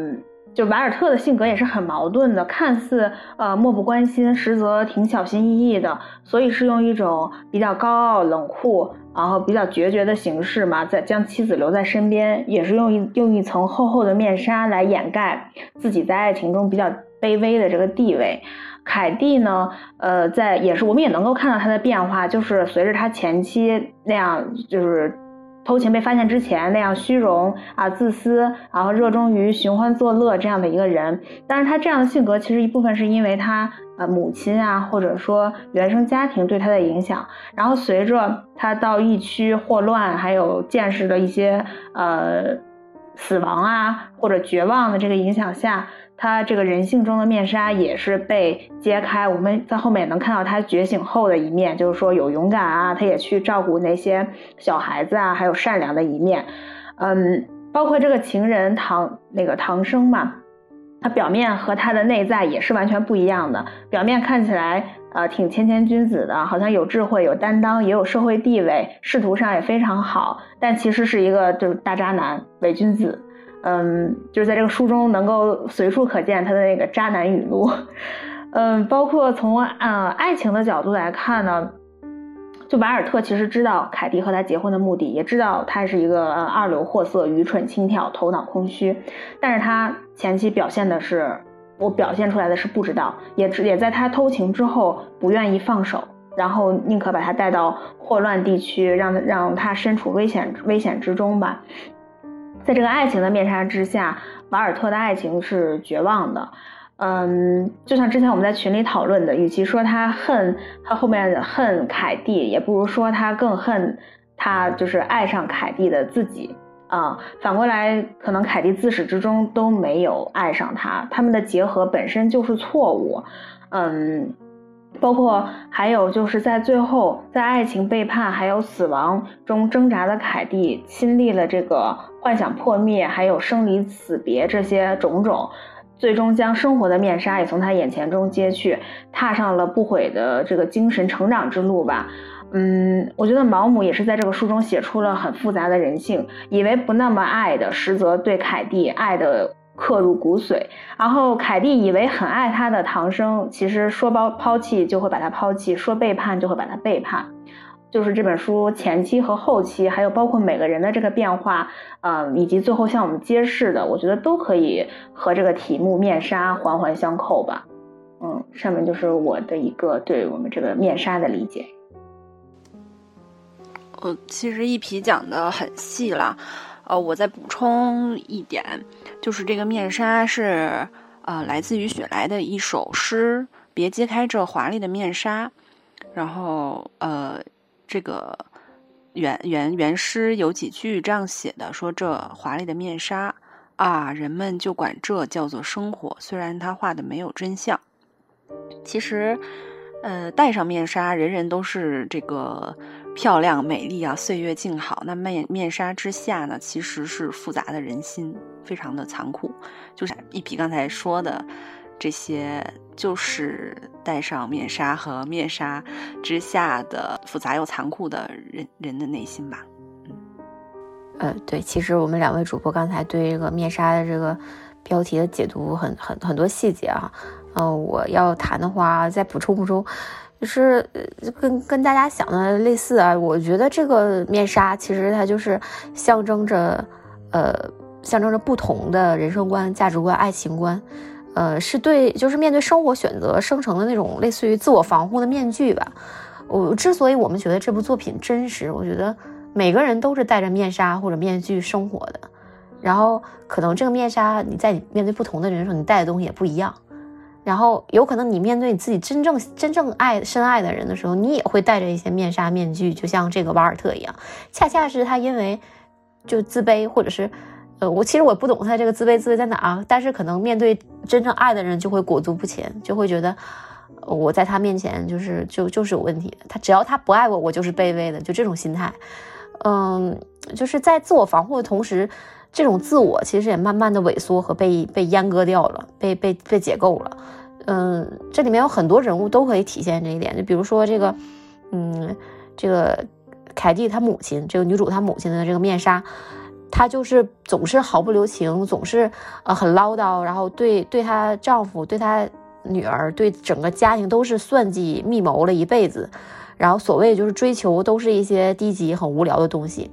就瓦尔特的性格也是很矛盾的，看似呃漠不关心，实则挺小心翼翼的，所以是用一种比较高傲、冷酷，然后比较决绝的形式嘛，在将妻子留在身边，也是用一用一层厚厚的面纱来掩盖自己在爱情中比较卑微的这个地位。凯蒂呢，呃，在也是我们也能够看到他的变化，就是随着他前妻那样就是。偷情被发现之前那样虚荣啊、自私，然后热衷于寻欢作乐这样的一个人，但是他这样的性格其实一部分是因为他呃母亲啊，或者说原生家庭对他的影响，然后随着他到疫区霍乱，还有见识的一些呃死亡啊或者绝望的这个影响下。他这个人性中的面纱也是被揭开，我们在后面也能看到他觉醒后的一面，就是说有勇敢啊，他也去照顾那些小孩子啊，还有善良的一面，嗯，包括这个情人唐那个唐生嘛，他表面和他的内在也是完全不一样的，表面看起来呃挺谦谦君子的，好像有智慧、有担当，也有社会地位，仕途上也非常好，但其实是一个就是大渣男、伪君子。嗯，就是在这个书中能够随处可见他的那个渣男语录，嗯，包括从呃爱情的角度来看呢，就瓦尔特其实知道凯蒂和他结婚的目的，也知道他是一个二流货色、愚蠢轻佻、头脑空虚，但是他前期表现的是，我表现出来的是不知道，也也在他偷情之后不愿意放手，然后宁可把他带到霍乱地区，让让他身处危险危险之中吧。在这个爱情的面纱之下，瓦尔特的爱情是绝望的。嗯，就像之前我们在群里讨论的，与其说他恨他后面恨凯蒂，也不如说他更恨他就是爱上凯蒂的自己啊。反过来，可能凯蒂自始至终都没有爱上他，他们的结合本身就是错误。嗯。包括还有就是在最后，在爱情背叛还有死亡中挣扎的凯蒂，亲历了这个幻想破灭，还有生离死别这些种种，最终将生活的面纱也从他眼前中揭去，踏上了不悔的这个精神成长之路吧。嗯，我觉得毛姆也是在这个书中写出了很复杂的人性，以为不那么爱的，实则对凯蒂爱的。刻入骨髓，然后凯蒂以为很爱他的唐僧，其实说抛抛弃就会把他抛弃，说背叛就会把他背叛，就是这本书前期和后期，还有包括每个人的这个变化，嗯，以及最后向我们揭示的，我觉得都可以和这个题目面纱环环相扣吧。嗯，上面就是我的一个对我们这个面纱的理解。我其实一皮讲的很细了。呃，我再补充一点，就是这个面纱是呃来自于雪莱的一首诗，别揭开这华丽的面纱。然后呃，这个原原原诗有几句这样写的，说这华丽的面纱啊，人们就管这叫做生活，虽然他画的没有真相。其实，呃，戴上面纱，人人都是这个。漂亮美丽啊，岁月静好。那面面纱之下呢，其实是复杂的人心，非常的残酷。就是一匹刚才说的这些，就是戴上面纱和面纱之下的复杂又残酷的人人的内心吧。嗯，呃，对，其实我们两位主播刚才对这个面纱的这个标题的解读很很很多细节啊。嗯，我要谈的话再补充补充。就是跟跟大家想的类似啊，我觉得这个面纱其实它就是象征着，呃，象征着不同的人生观、价值观、爱情观，呃，是对，就是面对生活选择生成的那种类似于自我防护的面具吧。我之所以我们觉得这部作品真实，我觉得每个人都是戴着面纱或者面具生活的，然后可能这个面纱你在你面对不同的人的时候，你戴的东西也不一样。然后有可能你面对你自己真正真正爱深爱的人的时候，你也会戴着一些面纱面具，就像这个瓦尔特一样。恰恰是他因为就自卑，或者是呃，我其实我不懂他这个自卑自卑在哪啊。但是可能面对真正爱的人，就会裹足不前，就会觉得我在他面前就是就就是有问题。他只要他不爱我，我就是卑微的，就这种心态。嗯，就是在自我防护的同时，这种自我其实也慢慢的萎缩和被被阉割掉了，被被被解构了。嗯，这里面有很多人物都可以体现这一点，就比如说这个，嗯，这个凯蒂她母亲，这个女主她母亲的这个面纱，她就是总是毫不留情，总是呃很唠叨，然后对对她丈夫、对她女儿、对整个家庭都是算计密谋了一辈子，然后所谓就是追求都是一些低级很无聊的东西，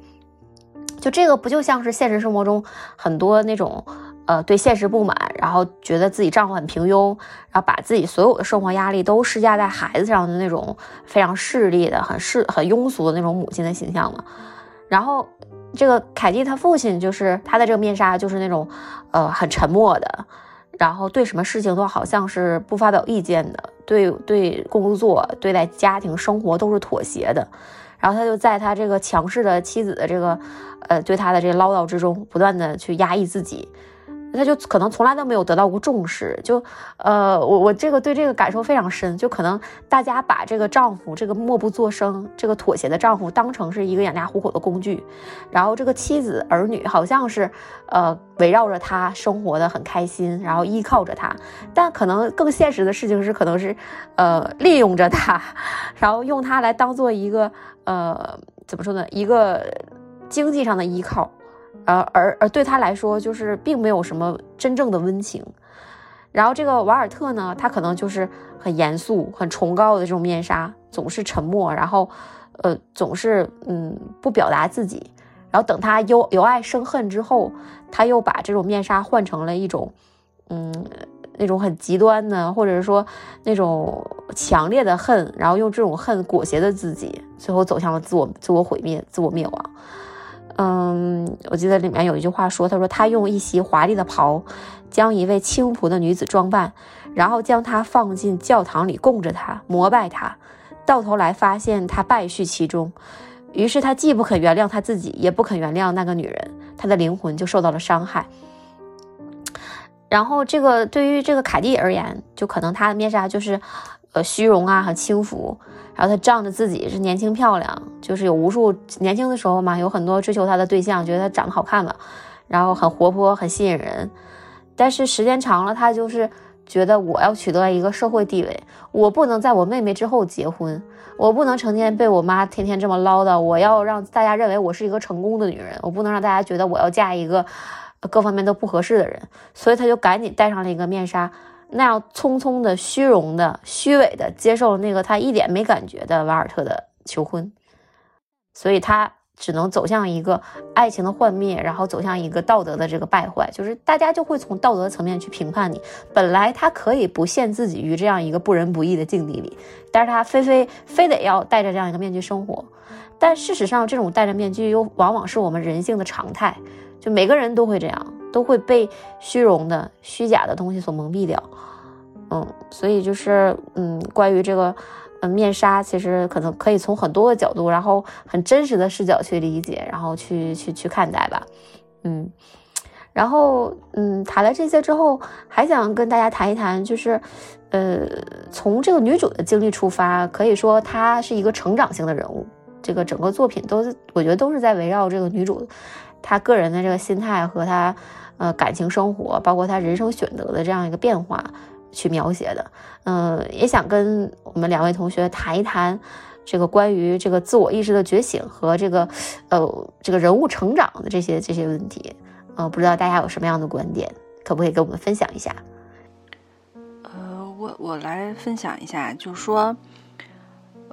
就这个不就像是现实生活中很多那种。呃，对现实不满，然后觉得自己丈夫很平庸，然后把自己所有的生活压力都施加在孩子上的那种非常势利的、很势很庸俗的那种母亲的形象嘛。然后这个凯蒂她父亲就是他的这个面纱，就是那种呃很沉默的，然后对什么事情都好像是不发表意见的，对对工作、对待家庭生活都是妥协的。然后他就在他这个强势的妻子的这个呃对他的这唠叨之中，不断的去压抑自己。他就可能从来都没有得到过重视，就，呃，我我这个对这个感受非常深，就可能大家把这个丈夫，这个默不作声、这个妥协的丈夫当成是一个养家糊口的工具，然后这个妻子儿女好像是，呃，围绕着他生活的很开心，然后依靠着他，但可能更现实的事情是，可能是，呃，利用着他，然后用他来当做一个，呃，怎么说呢，一个经济上的依靠。呃，而而对他来说，就是并没有什么真正的温情。然后这个瓦尔特呢，他可能就是很严肃、很崇高的这种面纱，总是沉默，然后，呃，总是嗯不表达自己。然后等他由由爱生恨之后，他又把这种面纱换成了一种，嗯，那种很极端的，或者是说那种强烈的恨，然后用这种恨裹挟着自己，最后走向了自我自我毁灭、自我灭亡。嗯，我记得里面有一句话说：“他说他用一袭华丽的袍，将一位轻仆的女子装扮，然后将她放进教堂里供着她，膜拜她。到头来发现她败絮其中，于是他既不肯原谅他自己，也不肯原谅那个女人，他的灵魂就受到了伤害。然后这个对于这个凯蒂而言，就可能她的面纱就是，呃，虚荣啊，很轻浮。”然后她仗着自己是年轻漂亮，就是有无数年轻的时候嘛，有很多追求她的对象，觉得她长得好看嘛，然后很活泼，很吸引人。但是时间长了，她就是觉得我要取得一个社会地位，我不能在我妹妹之后结婚，我不能成天被我妈天天这么唠叨，我要让大家认为我是一个成功的女人，我不能让大家觉得我要嫁一个各方面都不合适的人，所以他就赶紧戴上了一个面纱。那样匆匆的、虚荣的、虚伪的接受了那个他一点没感觉的瓦尔特的求婚，所以他只能走向一个爱情的幻灭，然后走向一个道德的这个败坏，就是大家就会从道德层面去评判你。本来他可以不陷自己于这样一个不仁不义的境地里，但是他非非非得要戴着这样一个面具生活。但事实上，这种戴着面具又往往是我们人性的常态，就每个人都会这样，都会被虚荣的、虚假的东西所蒙蔽掉。嗯，所以就是嗯，关于这个。嗯，面纱其实可能可以从很多个角度，然后很真实的视角去理解，然后去去去看待吧。嗯，然后嗯，谈了这些之后，还想跟大家谈一谈，就是呃，从这个女主的经历出发，可以说她是一个成长型的人物。这个整个作品都是，我觉得都是在围绕这个女主他个人的这个心态和他呃感情生活，包括他人生选择的这样一个变化。去描写的，嗯，也想跟我们两位同学谈一谈这个关于这个自我意识的觉醒和这个，呃，这个人物成长的这些这些问题，呃，不知道大家有什么样的观点，可不可以跟我们分享一下？呃，我我来分享一下，就是说，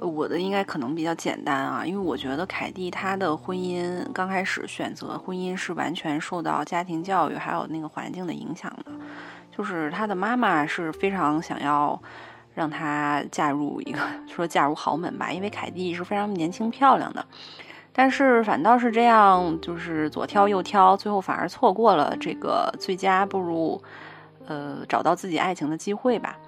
我的应该可能比较简单啊，因为我觉得凯蒂她的婚姻刚开始选择婚姻是完全受到家庭教育还有那个环境的影响的。就是她的妈妈是非常想要让她嫁入一个说嫁入豪门吧，因为凯蒂是非常年轻漂亮的，但是反倒是这样，就是左挑右挑，最后反而错过了这个最佳步入呃找到自己爱情的机会吧。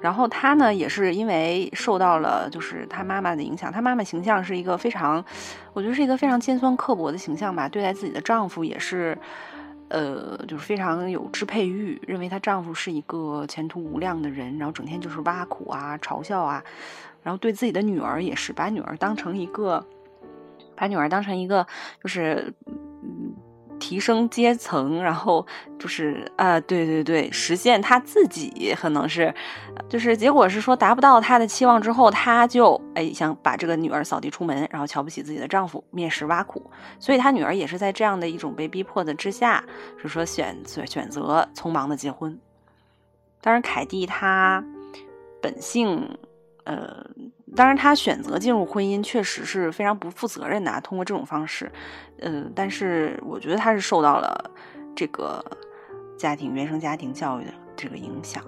然后她呢，也是因为受到了就是她妈妈的影响，她妈妈形象是一个非常，我觉得是一个非常尖酸刻薄的形象吧，对待自己的丈夫也是。呃，就是非常有支配欲，认为她丈夫是一个前途无量的人，然后整天就是挖苦啊、嘲笑啊，然后对自己的女儿也是把女儿当成一个，把女儿当成一个，就是嗯。提升阶层，然后就是啊，对对对，实现他自己可能是，就是结果是说达不到他的期望之后，他就哎想把这个女儿扫地出门，然后瞧不起自己的丈夫，蔑视挖苦，所以他女儿也是在这样的一种被逼迫的之下，是说选择选择匆忙的结婚。当然，凯蒂她本性。呃，当然，他选择进入婚姻确实是非常不负责任的，通过这种方式，嗯，但是我觉得他是受到了这个家庭原生家庭教育的这个影响。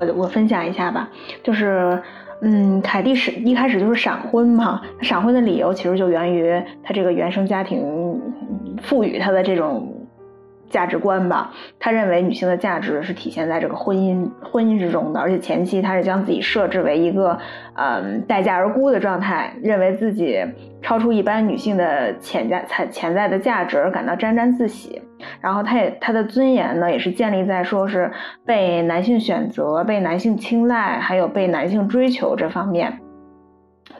我我分享一下吧，就是，嗯，凯蒂是一开始就是闪婚嘛，闪婚的理由其实就源于他这个原生家庭赋予他的这种。价值观吧，他认为女性的价值是体现在这个婚姻婚姻之中的，而且前期他是将自己设置为一个，嗯，待价而沽的状态，认为自己超出一般女性的潜在潜潜在的价值而感到沾沾自喜，然后他也他的尊严呢，也是建立在说是被男性选择、被男性青睐，还有被男性追求这方面。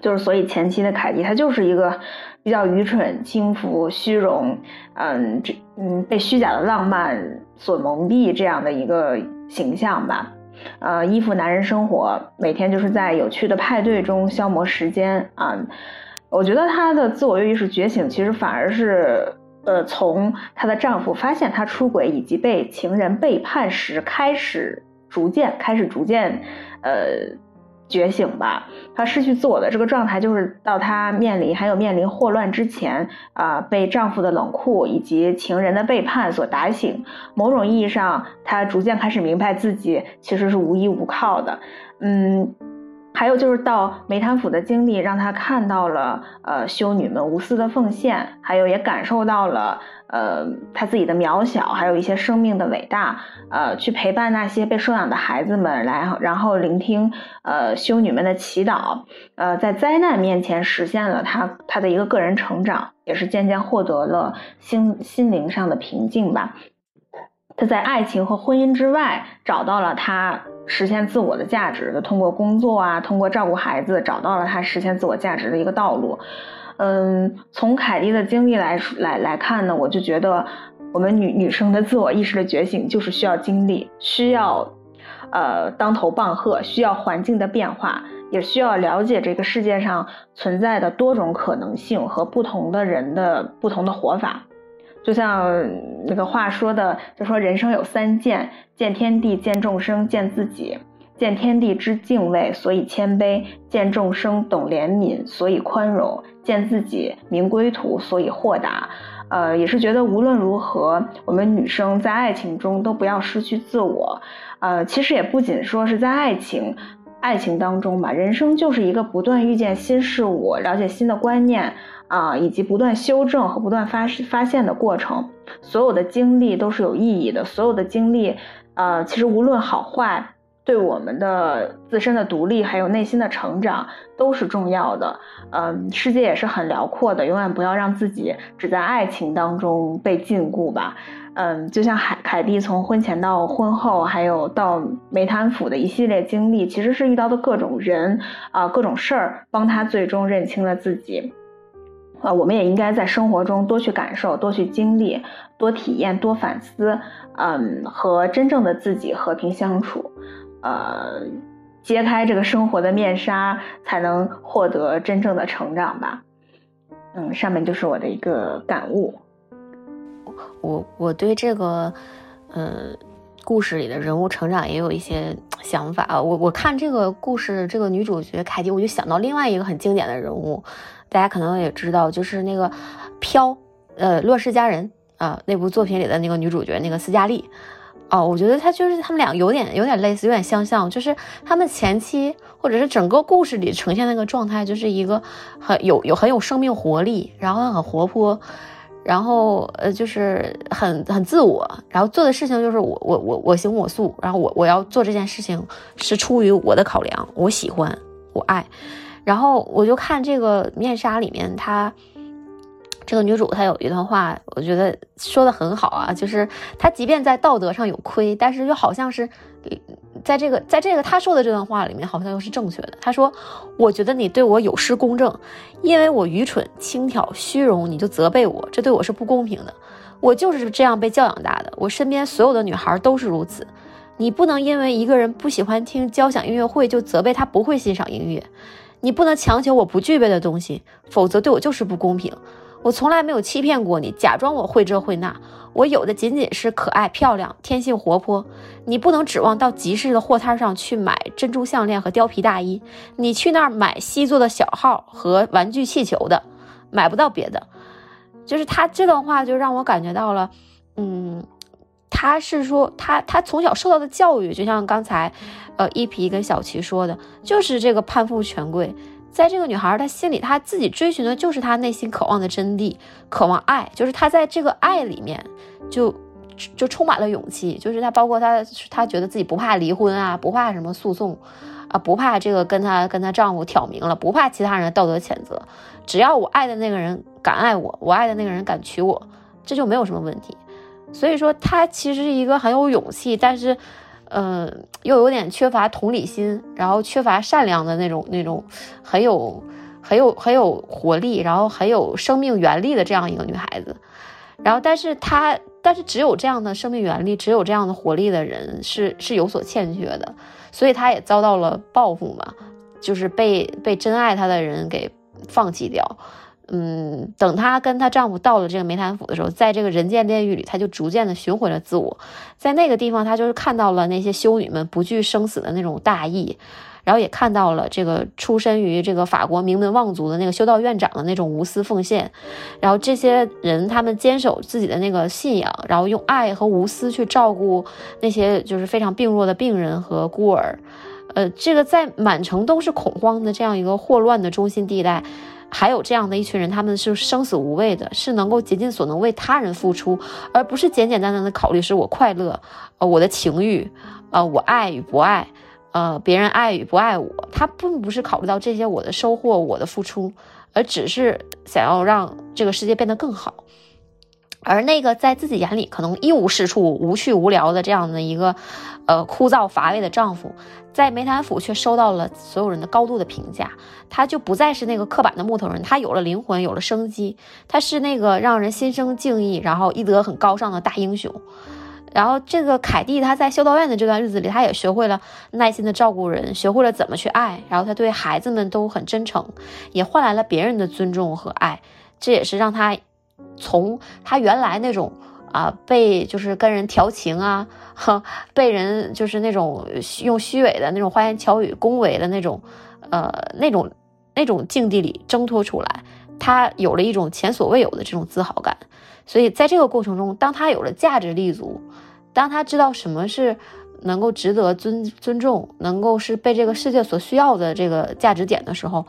就是所以前期的凯蒂，她就是一个比较愚蠢、轻浮、虚荣，嗯，这嗯被虚假的浪漫所蒙蔽这样的一个形象吧，呃，依附男人生活，每天就是在有趣的派对中消磨时间啊。我觉得她的自我意识觉醒，其实反而是呃从她的丈夫发现她出轨以及被情人背叛时开始，逐渐开始逐渐，呃。觉醒吧，她失去自我的这个状态，就是到她面临还有面临霍乱之前啊，被丈夫的冷酷以及情人的背叛所打醒。某种意义上，她逐渐开始明白自己其实是无依无靠的。嗯。还有就是到梅潭府的经历，让他看到了呃修女们无私的奉献，还有也感受到了呃他自己的渺小，还有一些生命的伟大。呃，去陪伴那些被收养的孩子们，来然后聆听呃修女们的祈祷。呃，在灾难面前实现了他他的一个个人成长，也是渐渐获得了心心灵上的平静吧。他在爱情和婚姻之外找到了他。实现自我的价值的，通过工作啊，通过照顾孩子，找到了他实现自我价值的一个道路。嗯，从凯蒂的经历来来来看呢，我就觉得我们女女生的自我意识的觉醒，就是需要经历，需要呃当头棒喝，需要环境的变化，也需要了解这个世界上存在的多种可能性和不同的人的不同的活法。就像那个话说的，就说人生有三见：见天地、见众生、见自己。见天地之敬畏，所以谦卑；见众生懂怜悯，所以宽容；见自己明归途，所以豁达。呃，也是觉得无论如何，我们女生在爱情中都不要失去自我。呃，其实也不仅说是在爱情，爱情当中吧，人生就是一个不断遇见新事物、了解新的观念啊，以及不断修正和不断发发现的过程。所有的经历都是有意义的，所有的经历，呃，其实无论好坏。对我们的自身的独立，还有内心的成长，都是重要的。嗯，世界也是很辽阔的，永远不要让自己只在爱情当中被禁锢吧。嗯，就像海凯蒂从婚前到婚后，还有到梅坦府的一系列经历，其实是遇到的各种人啊，各种事儿，帮他最终认清了自己。啊，我们也应该在生活中多去感受，多去经历，多体验，多反思。嗯，和真正的自己和平相处。呃，揭开这个生活的面纱，才能获得真正的成长吧。嗯，上面就是我的一个感悟。我我对这个，呃，故事里的人物成长也有一些想法啊。我我看这个故事，这个女主角凯蒂，我就想到另外一个很经典的人物，大家可能也知道，就是那个飘，呃，《乱世佳人》啊，那部作品里的那个女主角，那个斯嘉丽。哦，我觉得她就是他们俩有点有点类似，有点相像，就是他们前期或者是整个故事里呈现那个状态，就是一个很有有很有生命活力，然后很活泼，然后呃就是很很自我，然后做的事情就是我我我我行我素，然后我我要做这件事情是出于我的考量，我喜欢我爱，然后我就看这个面纱里面她。这个女主她有一段话，我觉得说的很好啊，就是她即便在道德上有亏，但是又好像是，在这个在这个她说的这段话里面，好像又是正确的。她说：“我觉得你对我有失公正，因为我愚蠢、轻佻、虚荣，你就责备我，这对我是不公平的。我就是这样被教养大的，我身边所有的女孩都是如此。你不能因为一个人不喜欢听交响音乐会，就责备他不会欣赏音乐。你不能强求我不具备的东西，否则对我就是不公平。”我从来没有欺骗过你，假装我会这会那。我有的仅仅是可爱、漂亮、天性活泼。你不能指望到集市的货摊上去买珍珠项链和貂皮大衣，你去那儿买锡做的小号和玩具气球的，买不到别的。就是他这段话就让我感觉到了，嗯，他是说他他从小受到的教育，就像刚才，呃，一皮跟小齐说的，就是这个攀附权贵。在这个女孩，她心里，她自己追寻的就是她内心渴望的真谛，渴望爱，就是她在这个爱里面，就就充满了勇气，就是她，包括她，她觉得自己不怕离婚啊，不怕什么诉讼，啊，不怕这个跟她跟她丈夫挑明了，不怕其他人道德谴责，只要我爱的那个人敢爱我，我爱的那个人敢娶我，这就没有什么问题。所以说，她其实是一个很有勇气，但是。嗯，又有点缺乏同理心，然后缺乏善良的那种那种，很有很有很有活力，然后很有生命原力的这样一个女孩子。然后，但是她，但是只有这样的生命原力，只有这样的活力的人是是有所欠缺的，所以她也遭到了报复嘛，就是被被真爱她的人给放弃掉。嗯，等她跟她丈夫到了这个梅坦府的时候，在这个人间炼狱里，她就逐渐的寻回了自我。在那个地方，她就是看到了那些修女们不惧生死的那种大义，然后也看到了这个出身于这个法国名门望族的那个修道院长的那种无私奉献。然后这些人，他们坚守自己的那个信仰，然后用爱和无私去照顾那些就是非常病弱的病人和孤儿。呃，这个在满城都是恐慌的这样一个霍乱的中心地带。还有这样的一群人，他们是生死无畏的，是能够竭尽所能为他人付出，而不是简简单单的考虑是我快乐，呃，我的情欲，呃，我爱与不爱，呃，别人爱与不爱我，他并不是考虑到这些我的收获，我的付出，而只是想要让这个世界变得更好。而那个在自己眼里可能一无是处、无趣无聊的这样的一个，呃，枯燥乏味的丈夫，在梅坦府却收到了所有人的高度的评价。他就不再是那个刻板的木头人，他有了灵魂，有了生机。他是那个让人心生敬意，然后医德很高尚的大英雄。然后这个凯蒂，他在修道院的这段日子里，他也学会了耐心的照顾人，学会了怎么去爱。然后他对孩子们都很真诚，也换来了别人的尊重和爱。这也是让他。从他原来那种啊，被就是跟人调情啊，被人就是那种用虚伪的那种花言巧语恭维的那种，呃，那种那种境地里挣脱出来，他有了一种前所未有的这种自豪感。所以在这个过程中，当他有了价值立足，当他知道什么是能够值得尊尊重，能够是被这个世界所需要的这个价值点的时候，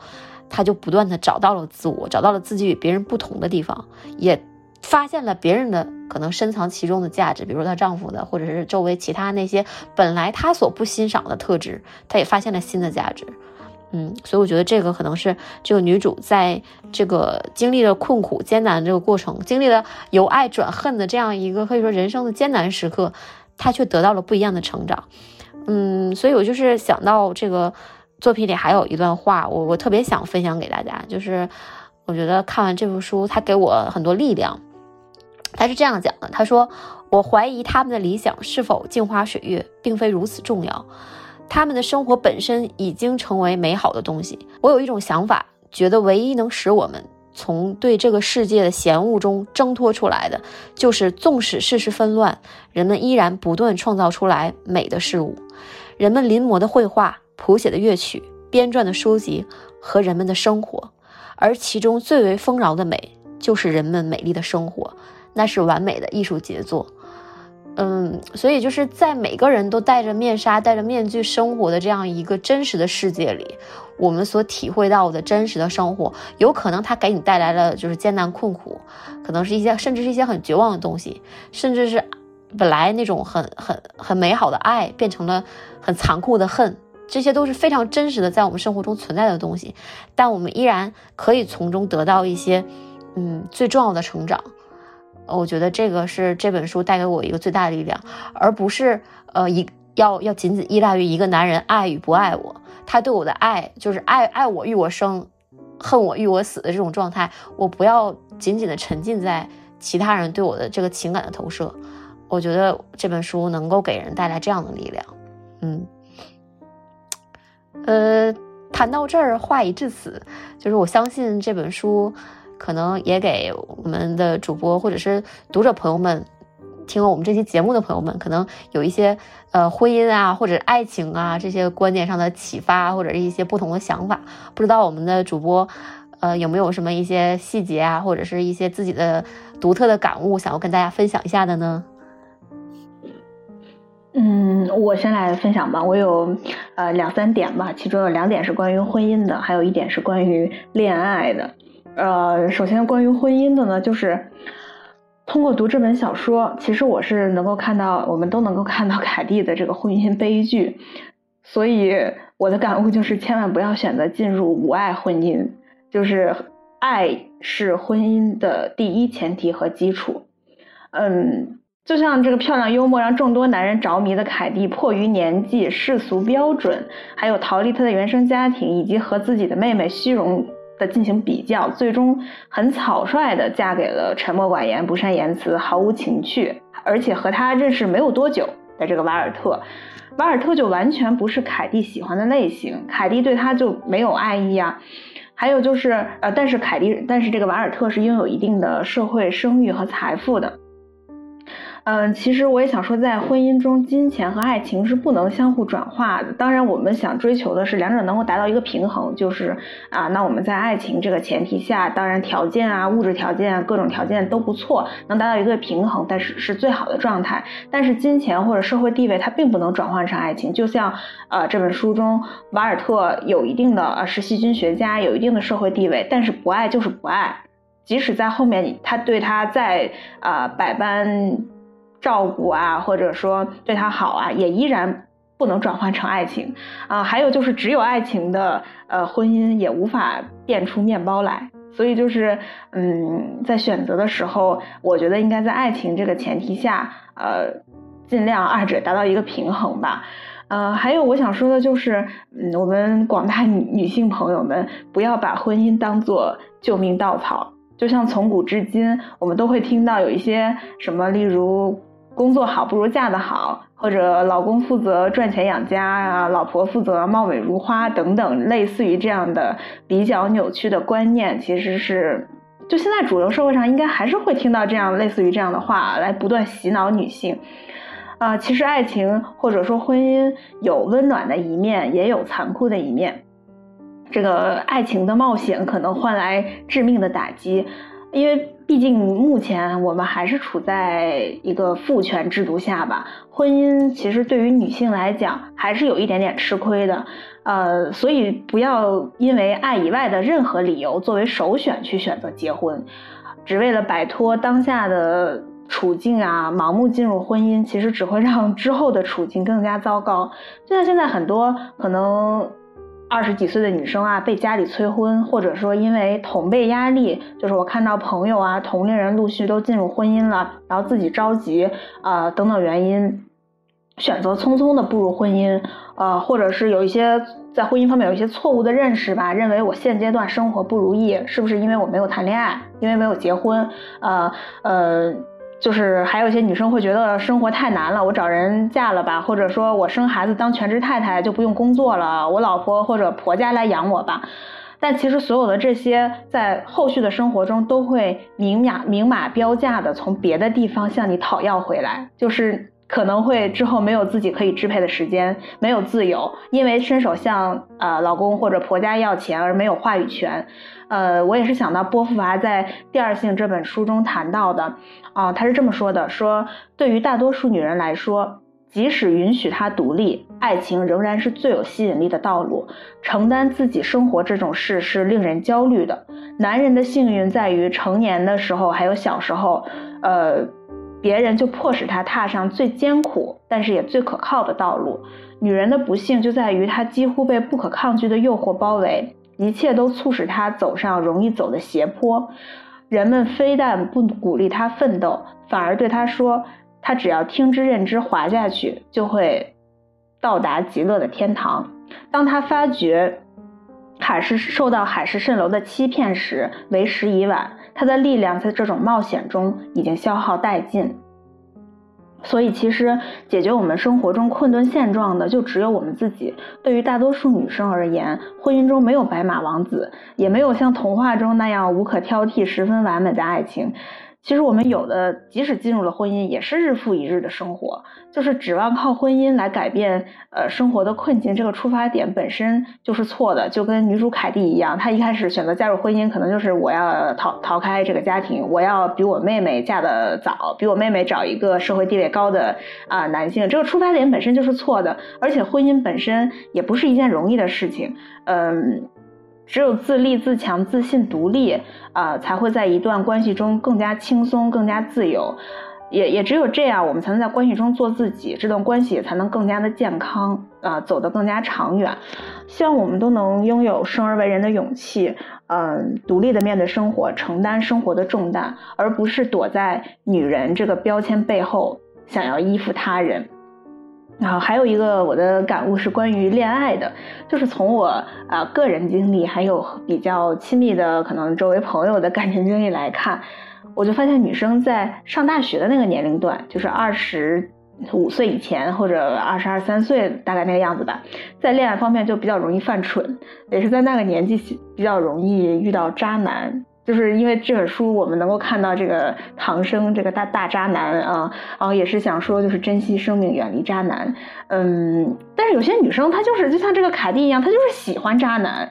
他就不断的找到了自我，找到了自己与别人不同的地方，也发现了别人的可能深藏其中的价值，比如说她丈夫的，或者是周围其他那些本来她所不欣赏的特质，她也发现了新的价值。嗯，所以我觉得这个可能是这个女主在这个经历了困苦艰难这个过程，经历了由爱转恨的这样一个可以说人生的艰难时刻，她却得到了不一样的成长。嗯，所以我就是想到这个作品里还有一段话，我我特别想分享给大家，就是我觉得看完这部书，它给我很多力量。他是这样讲的，他说：“我怀疑他们的理想是否镜花水月，并非如此重要。”他们的生活本身已经成为美好的东西。我有一种想法，觉得唯一能使我们从对这个世界的嫌恶中挣脱出来的，就是纵使世事纷乱，人们依然不断创造出来美的事物。人们临摹的绘画、谱写的乐曲、编撰的书籍和人们的生活，而其中最为丰饶的美，就是人们美丽的生活，那是完美的艺术杰作。嗯，所以就是在每个人都戴着面纱、戴着面具生活的这样一个真实的世界里，我们所体会到的真实的生活，有可能它给你带来了就是艰难困苦，可能是一些甚至是一些很绝望的东西，甚至是本来那种很很很美好的爱变成了很残酷的恨，这些都是非常真实的在我们生活中存在的东西，但我们依然可以从中得到一些嗯最重要的成长。我觉得这个是这本书带给我一个最大的力量，而不是呃一要要仅仅依赖于一个男人爱与不爱我，他对我的爱就是爱爱我欲我生，恨我欲我死的这种状态，我不要仅仅的沉浸在其他人对我的这个情感的投射。我觉得这本书能够给人带来这样的力量。嗯，呃，谈到这儿，话已至此，就是我相信这本书。可能也给我们的主播或者是读者朋友们，听了我们这期节目的朋友们，可能有一些呃婚姻啊或者爱情啊这些观念上的启发，或者是一些不同的想法。不知道我们的主播，呃有没有什么一些细节啊，或者是一些自己的独特的感悟，想要跟大家分享一下的呢？嗯，我先来分享吧。我有呃两三点吧，其中有两点是关于婚姻的，还有一点是关于恋爱的。呃，首先关于婚姻的呢，就是通过读这本小说，其实我是能够看到，我们都能够看到凯蒂的这个婚姻悲剧，所以我的感悟就是，千万不要选择进入无爱婚姻，就是爱是婚姻的第一前提和基础。嗯，就像这个漂亮幽默让众多男人着迷的凯蒂，迫于年纪、世俗标准，还有逃离她的原生家庭，以及和自己的妹妹虚荣。的进行比较，最终很草率的嫁给了沉默寡言、不善言辞、毫无情趣，而且和他认识没有多久的这个瓦尔特。瓦尔特就完全不是凯蒂喜欢的类型，凯蒂对他就没有爱意啊。还有就是，呃，但是凯蒂，但是这个瓦尔特是拥有一定的社会声誉和财富的。嗯，其实我也想说，在婚姻中，金钱和爱情是不能相互转化的。当然，我们想追求的是两者能够达到一个平衡，就是啊，那我们在爱情这个前提下，当然条件啊、物质条件啊、各种条件都不错，能达到一个平衡，但是是最好的状态。但是金钱或者社会地位它并不能转换成爱情。就像呃这本书中，瓦尔特有一定的呃是细菌学家，有一定的社会地位，但是不爱就是不爱，即使在后面他对他在啊百般。照顾啊，或者说对他好啊，也依然不能转换成爱情啊。还有就是，只有爱情的呃婚姻也无法变出面包来。所以就是，嗯，在选择的时候，我觉得应该在爱情这个前提下，呃，尽量二者达到一个平衡吧。呃，还有我想说的就是，嗯，我们广大女女性朋友们不要把婚姻当做救命稻草。就像从古至今，我们都会听到有一些什么，例如。工作好不如嫁得好，或者老公负责赚钱养家啊，老婆负责貌美如花等等，类似于这样的比较扭曲的观念，其实是就现在主流社会上应该还是会听到这样类似于这样的话来不断洗脑女性。啊，其实爱情或者说婚姻有温暖的一面，也有残酷的一面。这个爱情的冒险可能换来致命的打击，因为毕竟目前我们还是处在一个父权制度下吧。婚姻其实对于女性来讲还是有一点点吃亏的，呃，所以不要因为爱以外的任何理由作为首选去选择结婚，只为了摆脱当下的。处境啊，盲目进入婚姻，其实只会让之后的处境更加糟糕。就像现在很多可能二十几岁的女生啊，被家里催婚，或者说因为同辈压力，就是我看到朋友啊、同龄人陆续都进入婚姻了，然后自己着急啊等等原因，选择匆匆的步入婚姻，呃，或者是有一些在婚姻方面有一些错误的认识吧，认为我现阶段生活不如意，是不是因为我没有谈恋爱，因为没有结婚，呃呃。就是还有一些女生会觉得生活太难了，我找人嫁了吧，或者说我生孩子当全职太太就不用工作了，我老婆或者婆家来养我吧。但其实所有的这些在后续的生活中都会明码明码标价的从别的地方向你讨要回来，就是可能会之后没有自己可以支配的时间，没有自由，因为伸手向呃老公或者婆家要钱而没有话语权。呃，我也是想到波伏娃在《第二性》这本书中谈到的，啊，他是这么说的：说对于大多数女人来说，即使允许她独立，爱情仍然是最有吸引力的道路。承担自己生活这种事是令人焦虑的。男人的幸运在于成年的时候还有小时候，呃，别人就迫使他踏上最艰苦但是也最可靠的道路。女人的不幸就在于她几乎被不可抗拒的诱惑包围。一切都促使他走上容易走的斜坡，人们非但不鼓励他奋斗，反而对他说：“他只要听之任之，滑下去就会到达极乐的天堂。”当他发觉海市受到海市蜃楼的欺骗时，为时已晚。他的力量在这种冒险中已经消耗殆尽。所以，其实解决我们生活中困顿现状的，就只有我们自己。对于大多数女生而言，婚姻中没有白马王子，也没有像童话中那样无可挑剔、十分完美的爱情。其实我们有的，即使进入了婚姻，也是日复一日的生活。就是指望靠婚姻来改变呃生活的困境，这个出发点本身就是错的。就跟女主凯蒂一样，她一开始选择加入婚姻，可能就是我要逃逃开这个家庭，我要比我妹妹嫁得早，比我妹妹找一个社会地位高的啊男性。这个出发点本身就是错的，而且婚姻本身也不是一件容易的事情。嗯。只有自立、自强、自信、独立，啊，才会在一段关系中更加轻松、更加自由。也也只有这样，我们才能在关系中做自己，这段关系才能更加的健康，啊，走得更加长远。希望我们都能拥有生而为人的勇气，嗯，独立的面对生活，承担生活的重担，而不是躲在女人这个标签背后，想要依附他人。然后还有一个我的感悟是关于恋爱的，就是从我啊个人经历，还有比较亲密的可能周围朋友的感情经历来看，我就发现女生在上大学的那个年龄段，就是二十五岁以前或者二十二三岁大概那个样子吧，在恋爱方面就比较容易犯蠢，也是在那个年纪比较容易遇到渣男。就是因为这本书，我们能够看到这个唐生这个大大渣男啊，然后也是想说，就是珍惜生命，远离渣男。嗯，但是有些女生她就是就像这个凯蒂一样，她就是喜欢渣男，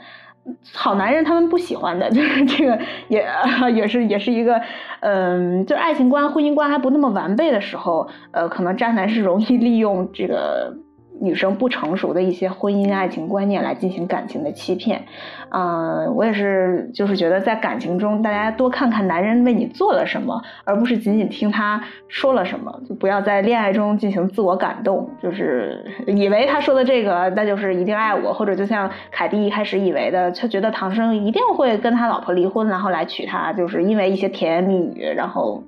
好男人他们不喜欢的，就是这个也也是也是一个，嗯，就爱情观、婚姻观还不那么完备的时候，呃，可能渣男是容易利用这个。女生不成熟的一些婚姻爱情观念来进行感情的欺骗，嗯，我也是，就是觉得在感情中，大家多看看男人为你做了什么，而不是仅仅听他说了什么，就不要在恋爱中进行自我感动，就是以为他说的这个那就是一定爱我，或者就像凯蒂一开始以为的，他觉得唐僧一定会跟他老婆离婚，然后来娶她，就是因为一些甜言蜜语，然后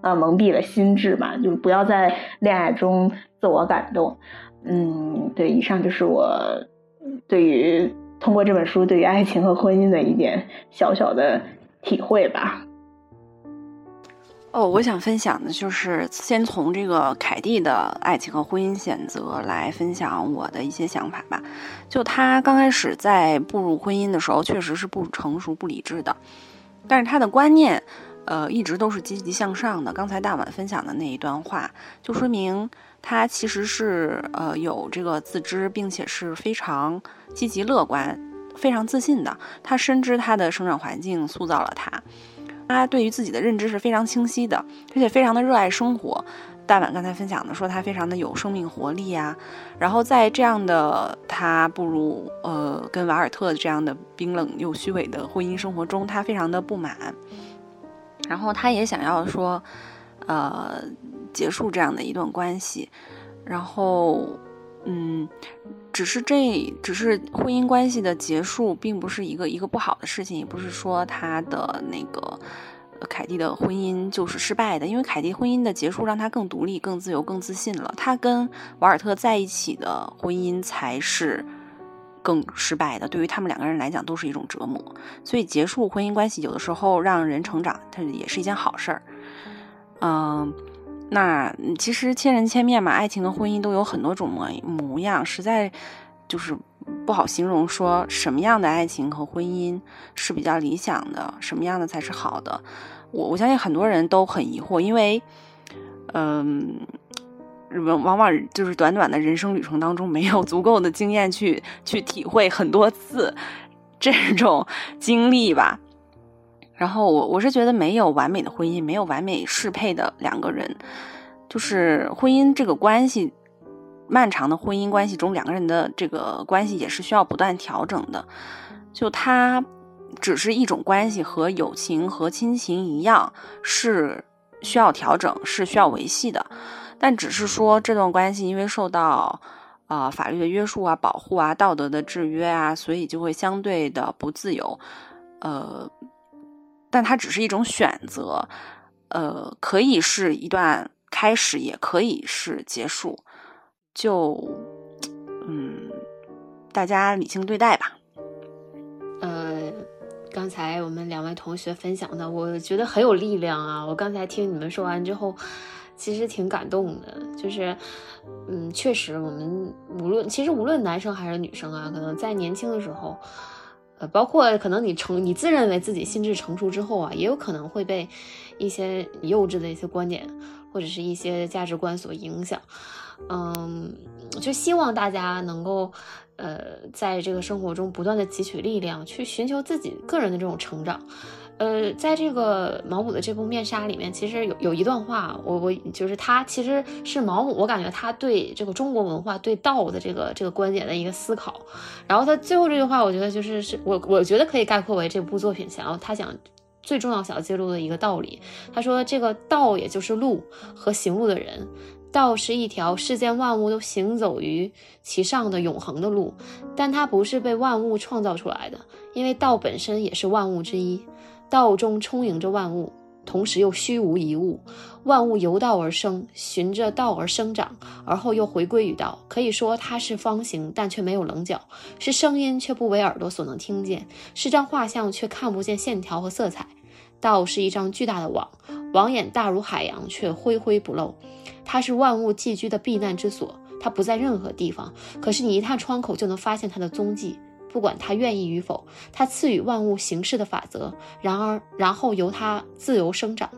呃蒙蔽了心智嘛，就不要在恋爱中自我感动。嗯，对，以上就是我对于通过这本书对于爱情和婚姻的一点小小的体会吧。哦，我想分享的就是先从这个凯蒂的爱情和婚姻选择来分享我的一些想法吧。就他刚开始在步入婚姻的时候，确实是不成熟、不理智的。但是他的观念，呃，一直都是积极向上的。刚才大碗分享的那一段话，就说明他其实是呃有这个自知，并且是非常积极乐观、非常自信的。他深知他的生长环境塑造了他，他对于自己的认知是非常清晰的，而且非常的热爱生活。大碗刚才分享的说他非常的有生命活力呀，然后在这样的他步入呃跟瓦尔特这样的冰冷又虚伪的婚姻生活中，他非常的不满，然后他也想要说，呃结束这样的一段关系，然后嗯，只是这只是婚姻关系的结束，并不是一个一个不好的事情，也不是说他的那个。凯蒂的婚姻就是失败的，因为凯蒂婚姻的结束让他更独立、更自由、更自信了。他跟瓦尔特在一起的婚姻才是更失败的，对于他们两个人来讲都是一种折磨。所以结束婚姻关系有的时候让人成长，它也是一件好事儿。嗯，那其实千人千面嘛，爱情和婚姻都有很多种模模样，实在就是不好形容说什么样的爱情和婚姻是比较理想的，什么样的才是好的。我我相信很多人都很疑惑，因为，嗯，往往往就是短短的人生旅程当中，没有足够的经验去去体会很多次这种经历吧。然后我我是觉得没有完美的婚姻，没有完美适配的两个人，就是婚姻这个关系，漫长的婚姻关系中，两个人的这个关系也是需要不断调整的。就他。只是一种关系，和友情和亲情一样，是需要调整，是需要维系的。但只是说这段关系因为受到啊法律的约束啊、保护啊、道德的制约啊，所以就会相对的不自由。呃，但它只是一种选择，呃，可以是一段开始，也可以是结束。就嗯，大家理性对待吧。呃刚才我们两位同学分享的，我觉得很有力量啊！我刚才听你们说完之后，其实挺感动的。就是，嗯，确实，我们无论其实无论男生还是女生啊，可能在年轻的时候，包括可能你成你自认为自己心智成熟之后啊，也有可能会被一些幼稚的一些观点或者是一些价值观所影响。嗯，就希望大家能够。呃，在这个生活中不断的汲取力量，去寻求自己个人的这种成长。呃，在这个毛姆的这部《面纱》里面，其实有有一段话，我我就是他其实是毛姆，我感觉他对这个中国文化、对道的这个这个观点的一个思考。然后他最后这句话，我觉得就是是我我觉得可以概括为这部作品想要他想最重要想要揭露的一个道理。他说，这个道也就是路和行路的人。道是一条世间万物都行走于其上的永恒的路，但它不是被万物创造出来的，因为道本身也是万物之一。道中充盈着万物，同时又虚无一物。万物由道而生，循着道而生长，而后又回归于道。可以说它是方形，但却没有棱角；是声音，却不为耳朵所能听见；是张画像，却看不见线条和色彩。道是一张巨大的网，网眼大如海洋，却恢恢不漏。它是万物寄居的避难之所，它不在任何地方，可是你一探窗口就能发现它的踪迹。不管他愿意与否，他赐予万物形式的法则，然而然后由他自由生长。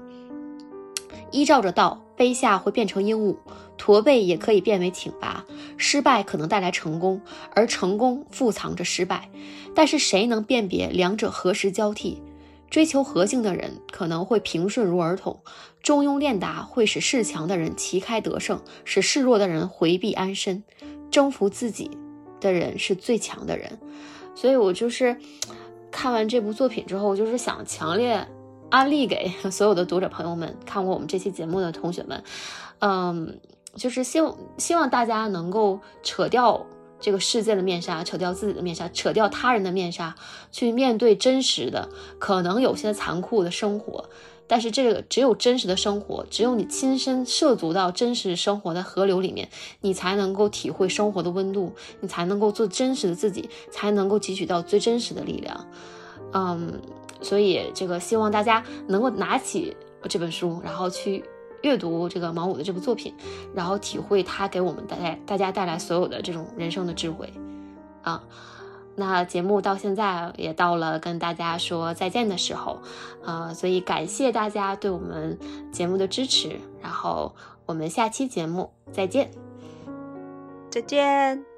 依照着道，卑下会变成鹦鹉，驼背也可以变为挺拔。失败可能带来成功，而成功附藏着失败。但是谁能辨别两者何时交替？追求和性的人可能会平顺如儿童，中庸练达会使恃强的人旗开得胜，使示弱的人回避安身。征服自己的人是最强的人。所以我就是看完这部作品之后，就是想强烈安利给 所有的读者朋友们，看过我们这期节目的同学们，嗯，就是希望希望大家能够扯掉。这个世界的面纱，扯掉自己的面纱，扯掉他人的面纱，去面对真实的，可能有些残酷的生活。但是这个只有真实的生活，只有你亲身涉足到真实生活的河流里面，你才能够体会生活的温度，你才能够做真实的自己，才能够汲取到最真实的力量。嗯，所以这个希望大家能够拿起这本书，然后去。阅读这个毛姆的这部作品，然后体会他给我们带来大家带来所有的这种人生的智慧，啊，那节目到现在也到了跟大家说再见的时候，呃，所以感谢大家对我们节目的支持，然后我们下期节目再见，再见。